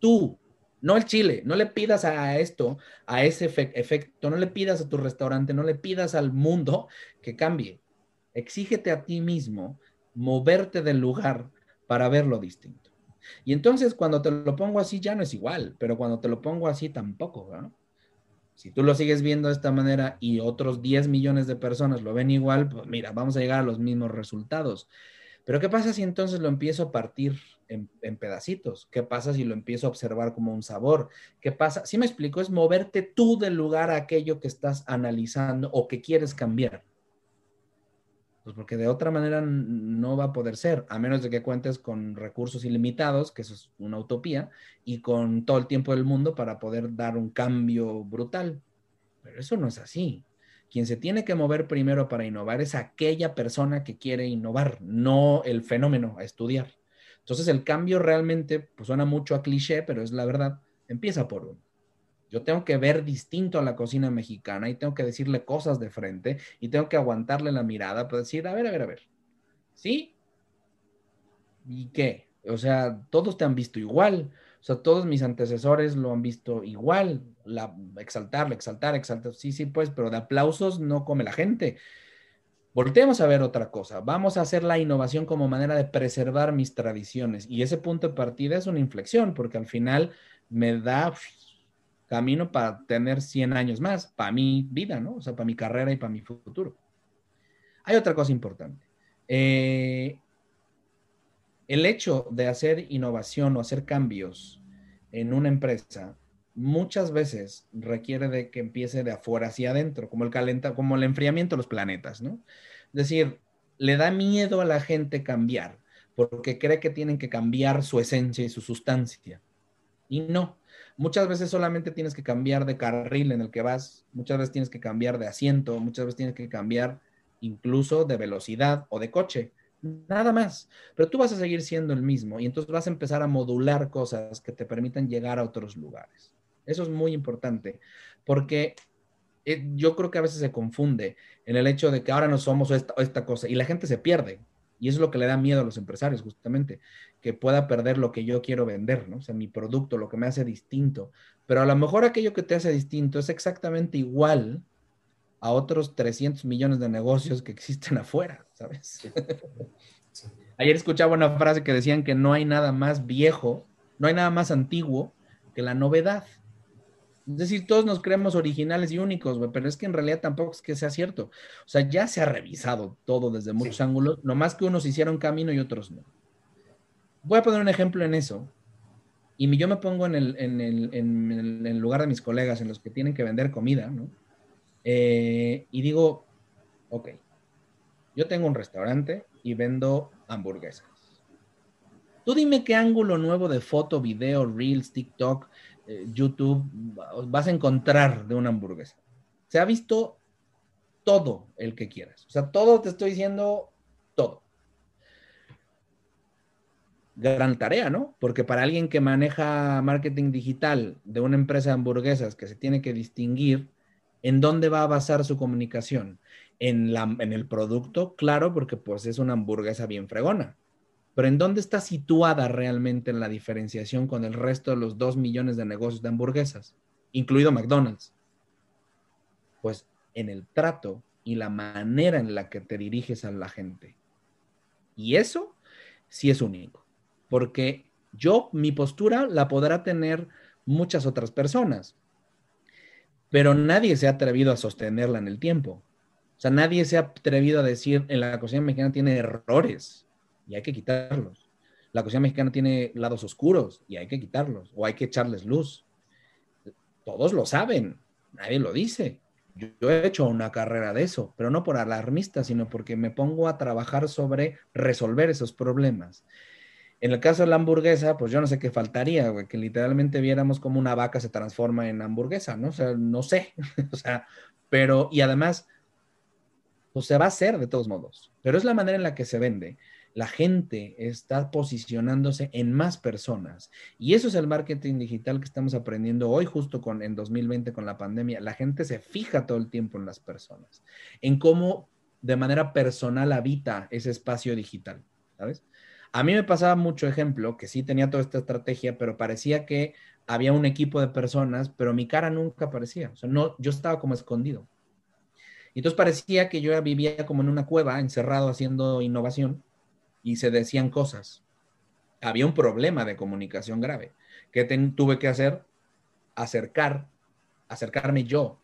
Tú, no el chile, no le pidas a esto, a ese efecto, no le pidas a tu restaurante, no le pidas al mundo que cambie. Exígete a ti mismo moverte del lugar para verlo distinto. Y entonces cuando te lo pongo así ya no es igual, pero cuando te lo pongo así tampoco, Si tú lo sigues viendo de esta manera y otros 10 millones de personas lo ven igual, pues mira, vamos a llegar a los mismos resultados. Pero ¿qué pasa si entonces lo empiezo a partir en, pedacitos? ¿Qué pasa si lo empiezo a observar como un sabor? ¿Qué pasa? Si me explico, es moverte tú del lugar a aquello que estás analizando o que quieres cambiar. Pues porque de otra manera no va a poder ser, a menos de que cuentes con recursos ilimitados, que eso es una utopía, y con todo el tiempo del mundo para poder dar un cambio brutal. Pero eso no es así. Quien se tiene que mover primero para innovar es aquella persona que quiere innovar, no el fenómeno a estudiar. Entonces el cambio realmente pues, suena mucho a cliché, pero es la verdad. Empieza por uno. Yo tengo que ver distinto a la cocina mexicana y tengo que decirle cosas de frente y tengo que aguantarle la mirada para decir, a ver, a ver, a ver. ¿Sí? ¿Y qué? O sea, todos te han visto igual. O sea, todos mis antecesores lo han visto igual, la, exaltarle, exaltar, exaltar, sí, sí, pues, pero de aplausos no come la gente. Volteemos a ver otra cosa. Vamos a hacer la innovación como manera de preservar mis tradiciones. Y ese punto de partida es una inflexión, porque al final me da camino para tener 100 años más, para mi vida, ¿no? O sea, para mi carrera y para mi futuro. Hay otra cosa importante. Eh, el hecho de hacer innovación o hacer cambios en una empresa muchas veces requiere de que empiece de afuera hacia adentro, como el calenta, como el enfriamiento de los planetas, ¿no? Es decir, le da miedo a la gente cambiar porque cree que tienen que cambiar su esencia y su sustancia. Y no, muchas veces solamente tienes que cambiar de carril en el que vas, muchas veces tienes que cambiar de asiento, muchas veces tienes que cambiar incluso de velocidad o de coche nada más. Pero tú vas a seguir siendo el mismo y entonces vas a empezar a modular cosas que te permitan llegar a otros lugares. Eso es muy importante porque eh, yo creo que a veces se confunde en el hecho de que ahora no somos esta, esta cosa y la gente se pierde. Y eso es lo que le da miedo a los empresarios, justamente, que pueda perder lo que yo quiero vender, ¿no? O sea, mi producto, lo que me hace distinto. Pero a lo mejor aquello que te hace distinto es exactamente igual a otros 300 millones de negocios que existen afuera, ¿sabes? Ayer escuchaba una frase que decían que no hay nada más viejo, no hay nada más antiguo que la novedad. Es decir, todos nos creemos originales y únicos, pero es que en realidad tampoco es que sea cierto. O sea, ya se ha revisado todo desde muchos ángulos, nomás que unos hicieron camino y otros no. Voy a poner un ejemplo en eso. Y yo me pongo en el, lugar de mis colegas, en los que tienen que vender comida. Eh, y digo, ok, yo tengo un restaurante y vendo hamburguesas. Tú dime qué ángulo nuevo de foto, video, reels, TikTok, eh, YouTube vas a encontrar de una hamburguesa. Se ha visto todo el que quieras. O sea, todo te estoy diciendo, todo. Gran tarea, ¿no? Porque para alguien que maneja marketing digital de una empresa de hamburguesas que se tiene que distinguir, ¿En dónde va a basar su comunicación? En, la, en el producto, claro, porque pues es una hamburguesa bien fregona. Pero ¿en dónde está situada realmente en la diferenciación con el resto de los dos millones de negocios de hamburguesas, incluido McDonald's? Pues en el trato y la manera en la que te diriges a la gente. Y eso sí es único, porque yo, mi postura la podrá tener muchas otras personas, pero nadie se ha atrevido a sostenerla en el tiempo. O sea, nadie se ha atrevido a decir, en la cocina mexicana tiene errores y hay que quitarlos. La cocina mexicana tiene lados oscuros y hay que quitarlos o hay que echarles luz. Todos lo saben, nadie lo dice. Yo, he hecho una carrera de eso, pero no por alarmista, sino porque me pongo a trabajar sobre resolver esos problemas. En el caso de la hamburguesa, pues yo no sé qué faltaría, que literalmente viéramos como una vaca se transforma en hamburguesa, ¿no? O sea, no sé, o sea, pero, y además, pues se va a hacer de todos modos, pero es la manera en la que se vende la gente está posicionándose en más personas. Y eso es el marketing digital que estamos aprendiendo hoy, justo con, en 2020 con la pandemia. La gente se fija todo el tiempo en las personas, en cómo de manera personal habita ese espacio digital, ¿sabes? A mí me pasaba mucho ejemplo que sí tenía toda esta estrategia, pero parecía que había un equipo de personas, pero mi cara nunca aparecía. O sea, no, yo estaba como escondido. Y entonces parecía que yo vivía como en una cueva, encerrado haciendo innovación, y se decían cosas. Había un problema de comunicación grave. que tuve que hacer? Acercar, acercarme yo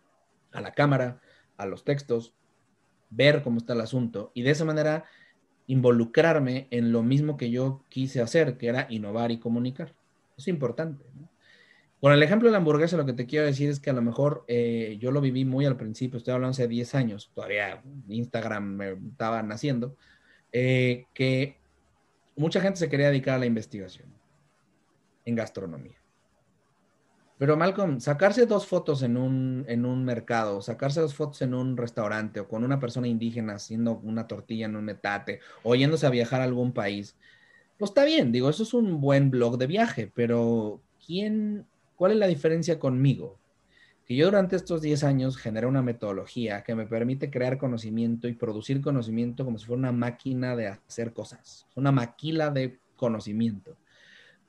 a la cámara, a los textos, ver cómo está el asunto y de esa manera involucrarme en lo mismo que yo quise hacer, que era innovar y comunicar. Es importante. Con el ejemplo de la hamburguesa, lo que te quiero decir es que a lo mejor eh, yo lo viví muy al principio, estoy hablando hace 10 años, todavía Instagram me estaba naciendo, eh, que mucha gente se quería dedicar a la investigación en gastronomía. Pero Malcolm, sacarse dos fotos en un, en un mercado, sacarse dos fotos en un restaurante o con una persona indígena haciendo una tortilla en un metate o yéndose a viajar a algún país, pues está bien, digo, eso es un buen blog de viaje, pero ¿quién, cuál es la diferencia conmigo? que yo durante estos 10 años generé una metodología que me permite crear conocimiento y producir conocimiento como si fuera una máquina de hacer cosas, una maquila de conocimiento.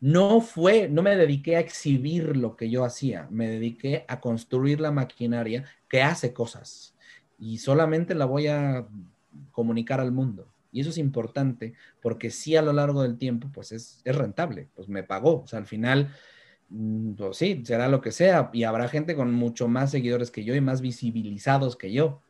No fue, no me dediqué a exhibir lo que yo hacía, me dediqué a construir la maquinaria que hace cosas y solamente la voy a comunicar al mundo. Y eso es importante porque sí a lo largo del tiempo, pues es, es rentable, pues me pagó. O sea, al final Mm, pues sí, será lo que sea. Y habrá gente con mucho más seguidores que yo y más visibilizados que yo.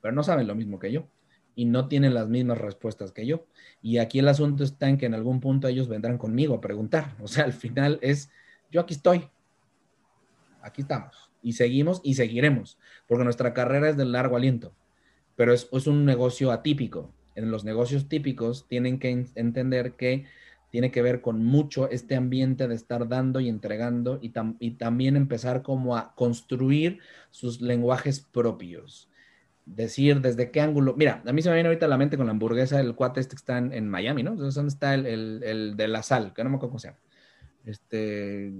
Pero no saben lo mismo que yo. Y no tienen las mismas respuestas que yo. Y aquí el asunto está en que en algún punto ellos vendrán conmigo a preguntar. O sea, al final es, yo aquí estoy. Aquí estamos. Y seguimos y seguiremos. Porque nuestra carrera es de largo aliento. Pero es, es un negocio atípico. En los negocios típicos tienen que entender que tiene que ver con mucho este ambiente de estar dando y entregando y, también empezar como a construir sus lenguajes propios. Decir desde qué ángulo. Mira, a mí se me viene ahorita a la mente con la hamburguesa del cuate este que está en, Miami, ¿no? Entonces, ¿dónde está el, de la sal? Que no me acuerdo cómo se llama. Este,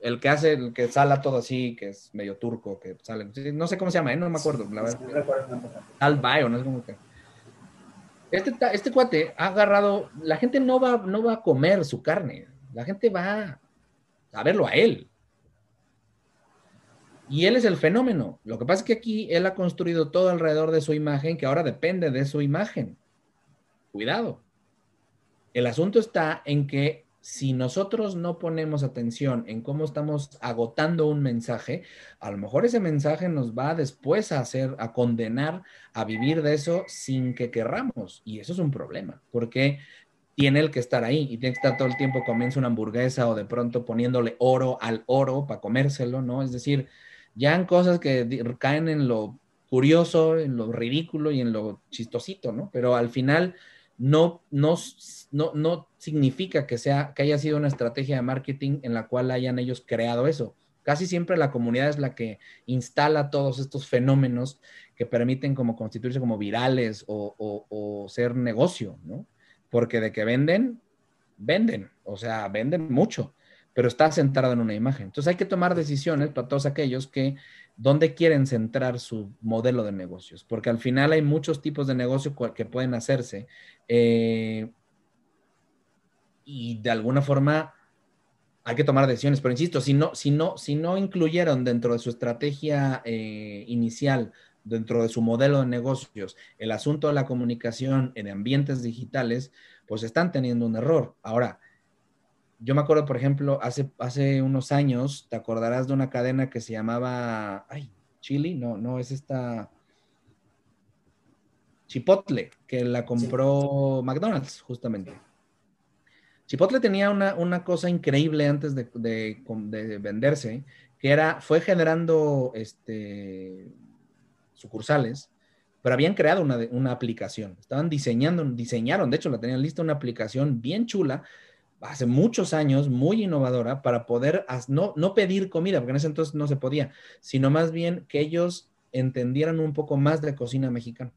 el que hace, el que sala todo así, que es medio turco, que sale. No sé cómo se llama, ¿eh? no me acuerdo. La verdad. Al Bayo, no sé cómo que. Este, este, cuate ha agarrado, la gente no va, no va a comer su carne, la gente va a verlo a él. Y él es el fenómeno. Lo que pasa es que aquí él ha construido todo alrededor de su imagen que ahora depende de su imagen. Cuidado. El asunto está en que si nosotros no ponemos atención en cómo estamos agotando un mensaje, a lo mejor ese mensaje nos va después a hacer, a condenar a vivir de eso sin que querramos. Y eso es un problema, porque tiene el que estar ahí y tiene que estar todo el tiempo comiendo una hamburguesa o de pronto poniéndole oro al oro para comérselo, ¿no? Es decir, ya en cosas que caen en lo curioso, en lo ridículo y en lo chistosito, ¿no? Pero al final no, no, no, no significa que, sea, que haya sido una estrategia de marketing en la cual hayan ellos creado eso. Casi siempre la comunidad es la que instala todos estos fenómenos que permiten como constituirse como virales o, o ser negocio, ¿no? Porque de que venden, venden, o sea, venden mucho, pero está centrado en una imagen. Entonces hay que tomar decisiones para todos aquellos que dónde quieren centrar su modelo de negocios, porque al final hay muchos tipos de negocio que pueden hacerse eh, y de alguna forma hay que tomar decisiones, pero insisto, si no, si no, si no incluyeron dentro de su estrategia eh, inicial dentro de su modelo de negocios el asunto de la comunicación en ambientes digitales, pues están teniendo un error. Ahora, yo me acuerdo, por ejemplo, hace, hace unos años, te acordarás de una cadena que se llamaba, ay, Chili, no, no, es esta Chipotle, que la compró McDonald's, justamente. Chipotle tenía una, cosa increíble antes de, venderse, que era, fue generando este, sucursales, pero habían creado una, una, aplicación. Estaban diseñando, diseñaron, de hecho la tenían lista una aplicación bien chula hace muchos años, muy innovadora, para poder no, no pedir comida, porque en ese entonces no se podía, sino más bien que ellos entendieran un poco más de cocina mexicana.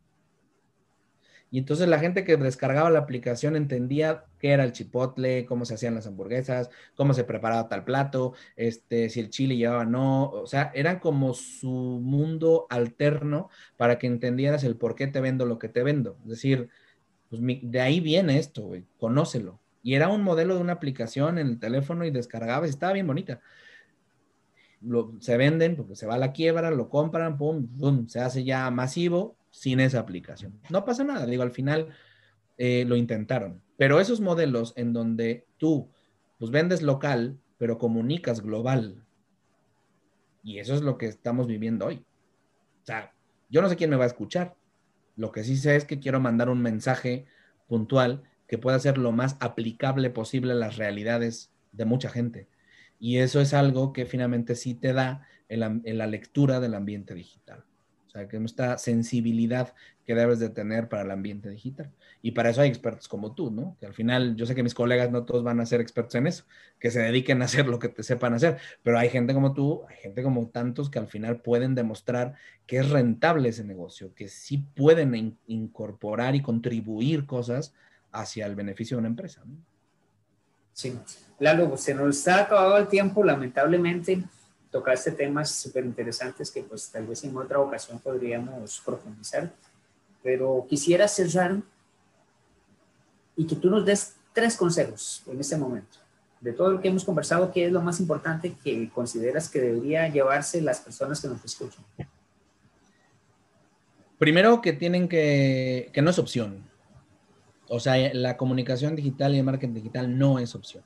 Y entonces la gente que descargaba la aplicación entendía qué era el chipotle, cómo se hacían las hamburguesas, cómo se preparaba tal plato, este, si el chile llevaba no. O sea, eran como su mundo alterno para que entendieras el por qué te vendo lo que te vendo. Es decir, pues de ahí viene esto, conócelo. Y era un modelo de una aplicación en el teléfono y descargabas, estaba bien bonita. Lo, se venden porque se va a la quiebra, lo compran, pum, pum, se hace ya masivo sin esa aplicación. No pasa nada, digo, al final eh, lo intentaron. Pero esos modelos en donde tú pues vendes local, pero comunicas global, y eso es lo que estamos viviendo hoy. O sea, yo no sé quién me va a escuchar. Lo que sí sé es que quiero mandar un mensaje puntual que pueda ser lo más aplicable posible a las realidades de mucha gente. Y eso es algo que finalmente sí te da en la, lectura del ambiente digital. O sea, que esta sensibilidad que debes de tener para el ambiente digital. Y para eso hay expertos como tú, ¿no? Que al final, yo sé que mis colegas no todos van a ser expertos en eso, que se dediquen a hacer lo que te sepan hacer, pero hay gente como tú, hay gente como tantos que al final pueden demostrar que es rentable ese negocio, que sí pueden incorporar y contribuir cosas hacia el beneficio de una empresa. ¿no? Sí, Lalo, se nos está acabado el tiempo, lamentablemente tocaste temas súper interesantes que pues tal vez en otra ocasión podríamos profundizar, pero quisiera cerrar y que tú nos des tres consejos en este momento. De todo lo que hemos conversado, ¿qué es lo más importante que consideras que debería llevarse las personas que nos escuchan? Primero que tienen que, que no es opción, o sea, la comunicación digital y el marketing digital no es opción.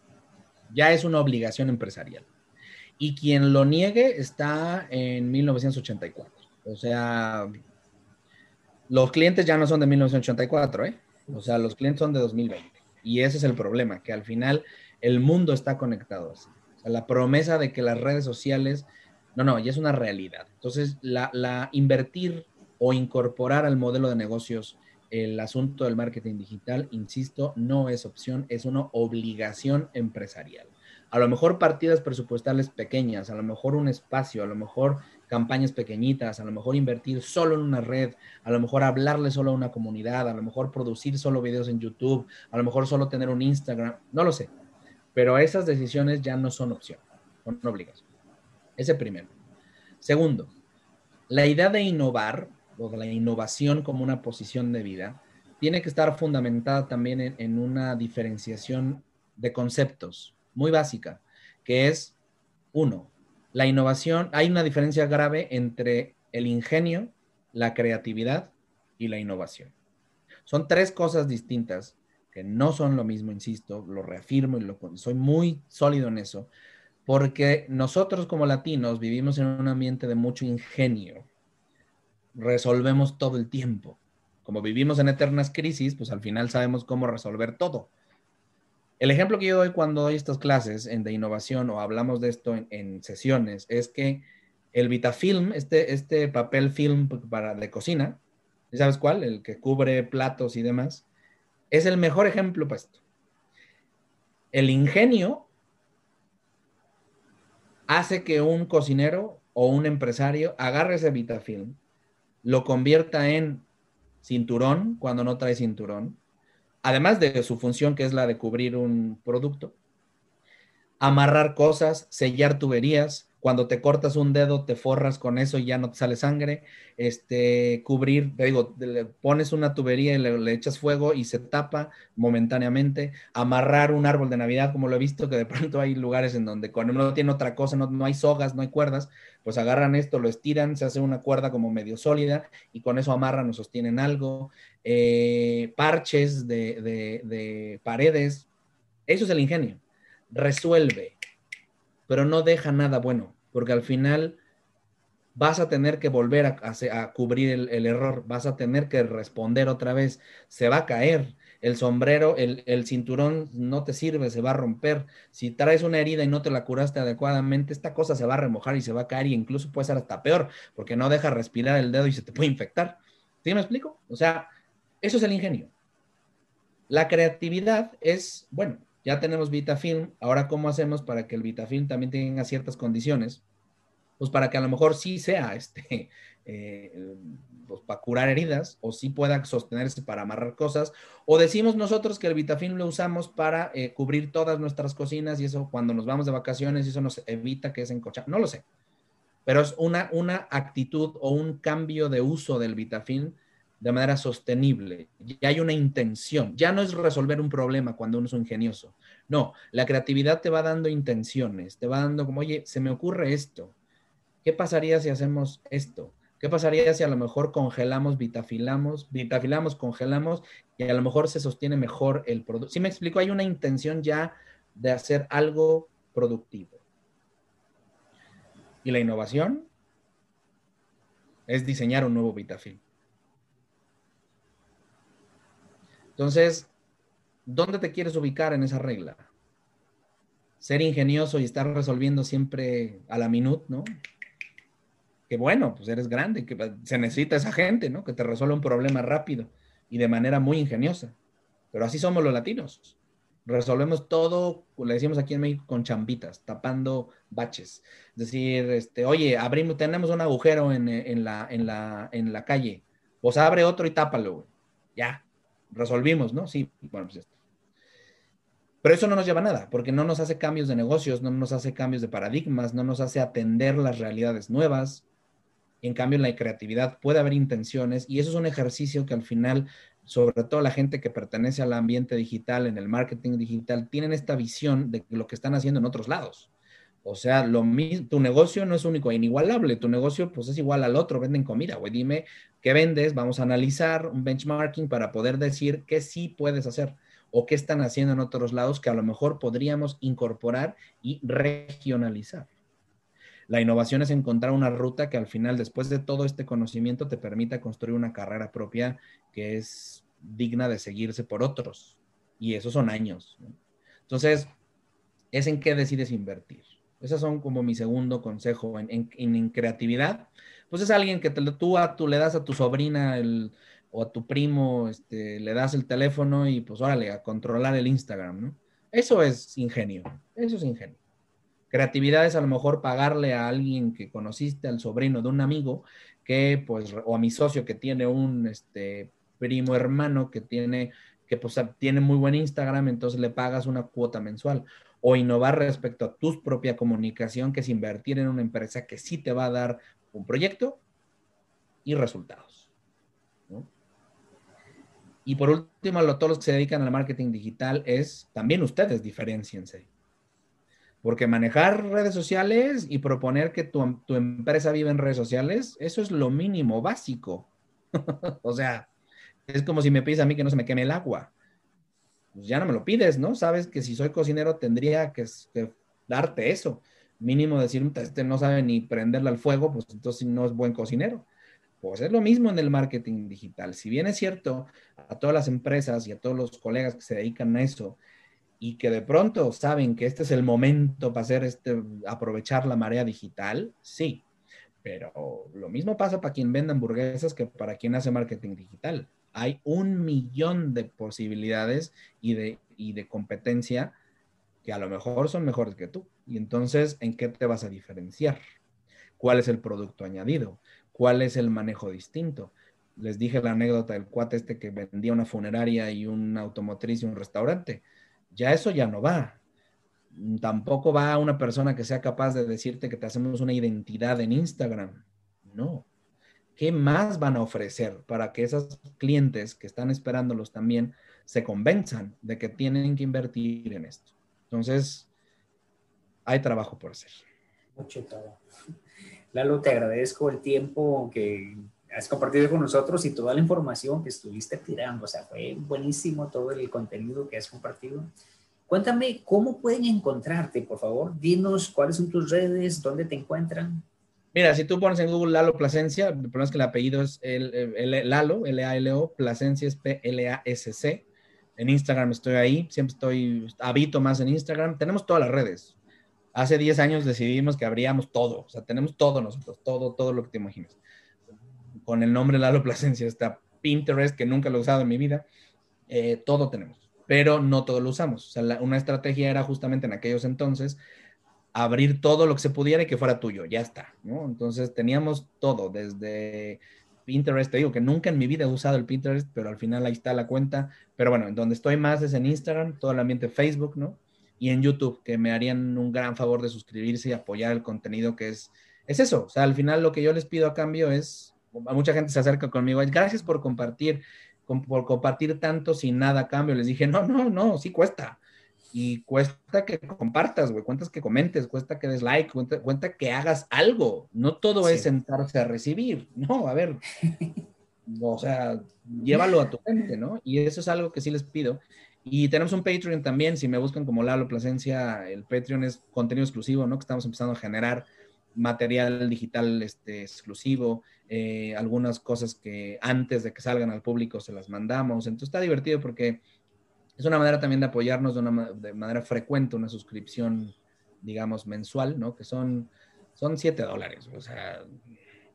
Ya es una obligación empresarial. Y quien lo niegue está en 1984. O sea, los clientes ya no son de 1984, ¿eh? O sea, los clientes son de 2020. Y ese es el problema, que al final el mundo está conectado así. O sea, la promesa de que las redes sociales, no, no, ya es una realidad. Entonces, la, la invertir o incorporar al modelo de negocios el asunto del marketing digital, insisto, no es opción, es una obligación empresarial. A lo mejor partidas presupuestales pequeñas, a lo mejor un espacio, a lo mejor campañas pequeñitas, a lo mejor invertir solo en una red, a lo mejor hablarle solo a una comunidad, a lo mejor producir solo videos en YouTube, a lo mejor solo tener un Instagram, no lo sé. Pero esas decisiones ya no son opción, son obligación. Ese primero. Segundo, la idea de innovar o de la innovación como una posición de vida, tiene que estar fundamentada también en, una diferenciación de conceptos muy básica, que es, uno, la innovación, hay una diferencia grave entre el ingenio, la creatividad y la innovación. Son tres cosas distintas que no son lo mismo, insisto, lo reafirmo y lo, soy muy sólido en eso, porque nosotros como latinos vivimos en un ambiente de mucho ingenio, resolvemos todo el tiempo. Como vivimos en eternas crisis, pues al final sabemos cómo resolver todo. El ejemplo que yo doy cuando doy estas clases en de innovación o hablamos de esto en, sesiones es que el Vitafilm, este, este papel film para, de cocina, ¿sabes cuál? El que cubre platos y demás, es el mejor ejemplo para esto. El ingenio hace que un cocinero o un empresario agarre ese Vitafilm lo convierta en cinturón cuando no trae cinturón, además de su función que es la de cubrir un producto, amarrar cosas, sellar tuberías, cuando te cortas un dedo, te forras con eso y ya no te sale sangre. Este, cubrir, te digo, le pones una tubería y le, echas fuego y se tapa momentáneamente. Amarrar un árbol de Navidad, como lo he visto, que de pronto hay lugares en donde cuando no tiene otra cosa, no, no hay sogas, no hay cuerdas, pues agarran esto, lo estiran, se hace una cuerda como medio sólida y con eso amarran o sostienen algo. Eh, parches de, de paredes, eso es el ingenio. Resuelve pero no deja nada bueno, porque al final vas a tener que volver a, cubrir el, error, vas a tener que responder otra vez, se va a caer. El sombrero, el, el, cinturón no te sirve, se va a romper. Si traes una herida y no te la curaste adecuadamente, esta cosa se va a remojar y se va a caer y incluso puede ser hasta peor, porque no deja respirar el dedo y se te puede infectar. ¿Sí me explico? O sea, eso es el ingenio. La creatividad es, bueno, ya tenemos VitaFilm, ahora cómo hacemos para que el VitaFilm también tenga ciertas condiciones, pues para que a lo mejor sí sea este, eh, pues para curar heridas o sí pueda sostenerse para amarrar cosas, o decimos nosotros que el VitaFilm lo usamos para eh, cubrir todas nuestras cocinas y eso cuando nos vamos de vacaciones, eso nos evita que se encocha, no lo sé, pero es una, una actitud o un cambio de uso del VitaFilm de manera sostenible. Ya hay una intención. Ya no es resolver un problema cuando uno es ingenioso. No, la creatividad te va dando intenciones, te va dando como, oye, se me ocurre esto. ¿Qué pasaría si hacemos esto? ¿Qué pasaría si a lo mejor congelamos, vitafilamos, vitafilamos, congelamos y a lo mejor se sostiene mejor el producto? Si me explico, hay una intención ya de hacer algo productivo. Y la innovación es diseñar un nuevo vitafil. Entonces, ¿dónde te quieres ubicar en esa regla? Ser ingenioso y estar resolviendo siempre a la minute, ¿no? Que bueno, pues eres grande, que se necesita esa gente, ¿no? Que te resuelva un problema rápido y de manera muy ingeniosa. Pero así somos los latinos. Resolvemos todo, le decimos aquí en México, con chambitas, tapando baches. Es decir, este, oye, abrimos, tenemos un agujero en, la, en, la, en la calle. Pues abre otro y tápalo, güey. Ya, resolvimos, ¿no? Sí, bueno, pues esto. Pero eso no nos lleva a nada, porque no nos hace cambios de negocios, no nos hace cambios de paradigmas, no nos hace atender las realidades nuevas. En cambio, en la creatividad puede haber intenciones y eso es un ejercicio que al final, sobre todo la gente que pertenece al ambiente digital, en el marketing digital, tienen esta visión de lo que están haciendo en otros lados. O sea, lo mismo, tu negocio no es único e inigualable, tu negocio pues es igual al otro, venden comida, güey, dime qué vendes, vamos a analizar un benchmarking para poder decir qué sí puedes hacer o qué están haciendo en otros lados que a lo mejor podríamos incorporar y regionalizar. La innovación es encontrar una ruta que al final, después de todo este conocimiento, te permita construir una carrera propia que es digna de seguirse por otros. Y esos son años. Entonces, es en qué decides invertir. Esos son como mi segundo consejo en, creatividad. Pues es alguien que tú, a, tú le das a tu sobrina o a tu primo, este, le das el teléfono y pues órale, a controlar el Instagram, ¿no? Eso es ingenio, eso es ingenio. Creatividad es a lo mejor pagarle a alguien que conociste, al sobrino de un amigo, que pues, o a mi socio que tiene un este, primo hermano que tiene, que pues tiene muy buen Instagram, entonces le pagas una cuota mensual o innovar respecto a tu propia comunicación, que es invertir en una empresa que sí te va a dar un proyecto y resultados. Y por último, a todos los que se dedican al marketing digital es también ustedes diferenciense. Porque manejar redes sociales y proponer que tu, tu empresa vive en redes sociales, eso es lo mínimo básico. o sea, es como si me pides a mí que no se me queme el agua pues ya no me lo pides, ¿no? Sabes que si soy cocinero tendría que, darte eso. Mínimo decir, este no sabe ni prenderle al fuego, pues entonces no es buen cocinero. Pues es lo mismo en el marketing digital. Si bien es cierto, a todas las empresas y a todos los colegas que se dedican a eso y que de pronto saben que este es el momento para hacer este, aprovechar la marea digital, sí. Pero lo mismo pasa para quien vende hamburguesas que para quien hace marketing digital hay un millón de posibilidades y de, de competencia que a lo mejor son mejores que tú. Y entonces, ¿en qué te vas a diferenciar? ¿Cuál es el producto añadido? ¿Cuál es el manejo distinto? Les dije la anécdota del cuate este que vendía una funeraria y una automotriz y un restaurante. Ya eso ya no va. Tampoco va una persona que sea capaz de decirte que te hacemos una identidad en Instagram. No. ¿Qué más van a ofrecer para que esos clientes que están esperándolos también se convenzan de que tienen que invertir en esto? Entonces, hay trabajo por hacer. Mucho trabajo. Lalo, te agradezco el tiempo que has compartido con nosotros y toda la información que estuviste tirando. O sea, fue buenísimo todo el contenido que has compartido. Cuéntame cómo pueden encontrarte, por favor. Dinos cuáles son tus redes, dónde te encuentran. Mira, si tú pones en Google Lalo Plasencia, el problema es que el apellido es el, Lalo, L-A-L-O, Plasencia es P-L-A-S-C. En Instagram estoy ahí, siempre estoy, habito más en Instagram. Tenemos todas las redes. Hace 10 años decidimos que abríamos todo, o sea, tenemos todo nosotros, todo, todo lo que te imagines. Con el nombre Lalo Plasencia está Pinterest, que nunca lo he usado en mi vida, eh, todo tenemos pero no todo lo usamos. O sea, una estrategia era justamente en aquellos entonces abrir todo lo que se pudiera y que fuera tuyo, ya está, ¿no? Entonces teníamos todo, desde Pinterest, te digo que nunca en mi vida he usado el Pinterest, pero al final ahí está la cuenta, pero bueno, en donde estoy más es en Instagram, todo el ambiente Facebook, ¿no? Y en YouTube, que me harían un gran favor de suscribirse y apoyar el contenido que es, es eso, o sea, al final lo que yo les pido a cambio es, mucha gente se acerca conmigo, gracias por compartir, por compartir tanto sin nada a cambio. Les dije, no, no, no, sí cuesta. Y cuesta que compartas, güey, cuentas que comentes, cuesta que des like, cuenta, que hagas algo. No todo es sentarse a recibir, no, a ver. o sea, llévalo a tu gente, ¿no? Y eso es algo que sí les pido. Y tenemos un Patreon también, si me buscan como Lalo Plasencia, el Patreon es contenido exclusivo, ¿no? Que estamos empezando a generar material digital este, exclusivo, eh, algunas cosas que antes de que salgan al público se las mandamos. Entonces está divertido porque es una manera también de apoyarnos de una de manera frecuente, una suscripción, digamos, mensual, ¿no? Que son, son 7 dólares, o sea,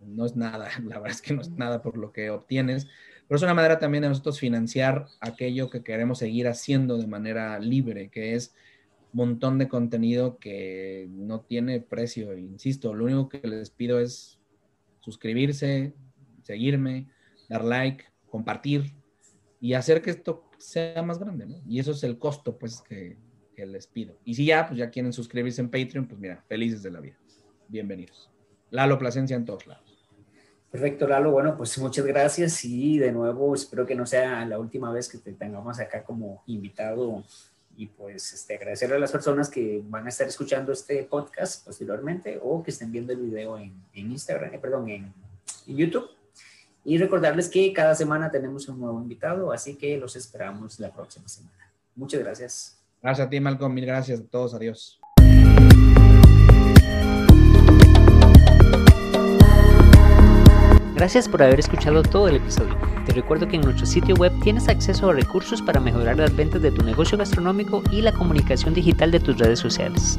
no es nada, la verdad es que no es nada por lo que obtienes, pero es una manera también de nosotros financiar aquello que queremos seguir haciendo de manera libre, que es un montón de contenido que no tiene precio, insisto, lo único que les pido es suscribirse, seguirme, dar like, compartir y hacer que esto sea más grande, ¿no? Y eso es el costo, pues, que, les pido. Y si ya, pues ya quieren suscribirse en Patreon, pues mira, felices de la vida. Bienvenidos. Lalo Plasencia en todos lados. Perfecto, Lalo. Bueno, pues muchas gracias y de nuevo espero que no sea la última vez que te tengamos acá como invitado y pues este, agradecerle a las personas que van a estar escuchando este podcast posteriormente o que estén viendo el video en, en Instagram, eh, perdón, en, en, YouTube. Y recordarles que cada semana tenemos un nuevo invitado, así que los esperamos la próxima semana. Muchas gracias. Gracias a ti, Malcolm. Mil gracias a todos. Adiós. Gracias por haber escuchado todo el episodio. Te recuerdo que en nuestro sitio web tienes acceso a recursos para mejorar las ventas de tu negocio gastronómico y la comunicación digital de tus redes sociales.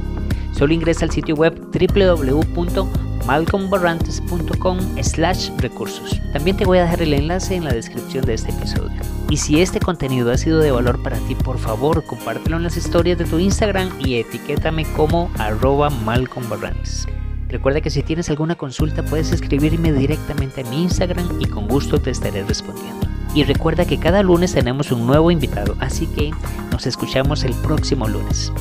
Solo ingresa al sitio web www.malcolmbarrantes.com slash recursos. También te voy a dejar el enlace en la descripción de este episodio. Y si este contenido ha sido de valor para ti, por favor compártelo en las historias de tu Instagram y etiquétame como arroba malcolmbarrantes. Recuerda que si tienes alguna consulta puedes escribirme directamente a mi Instagram y con gusto te estaré respondiendo. Y recuerda que cada lunes tenemos un nuevo invitado, así que nos escuchamos el próximo lunes.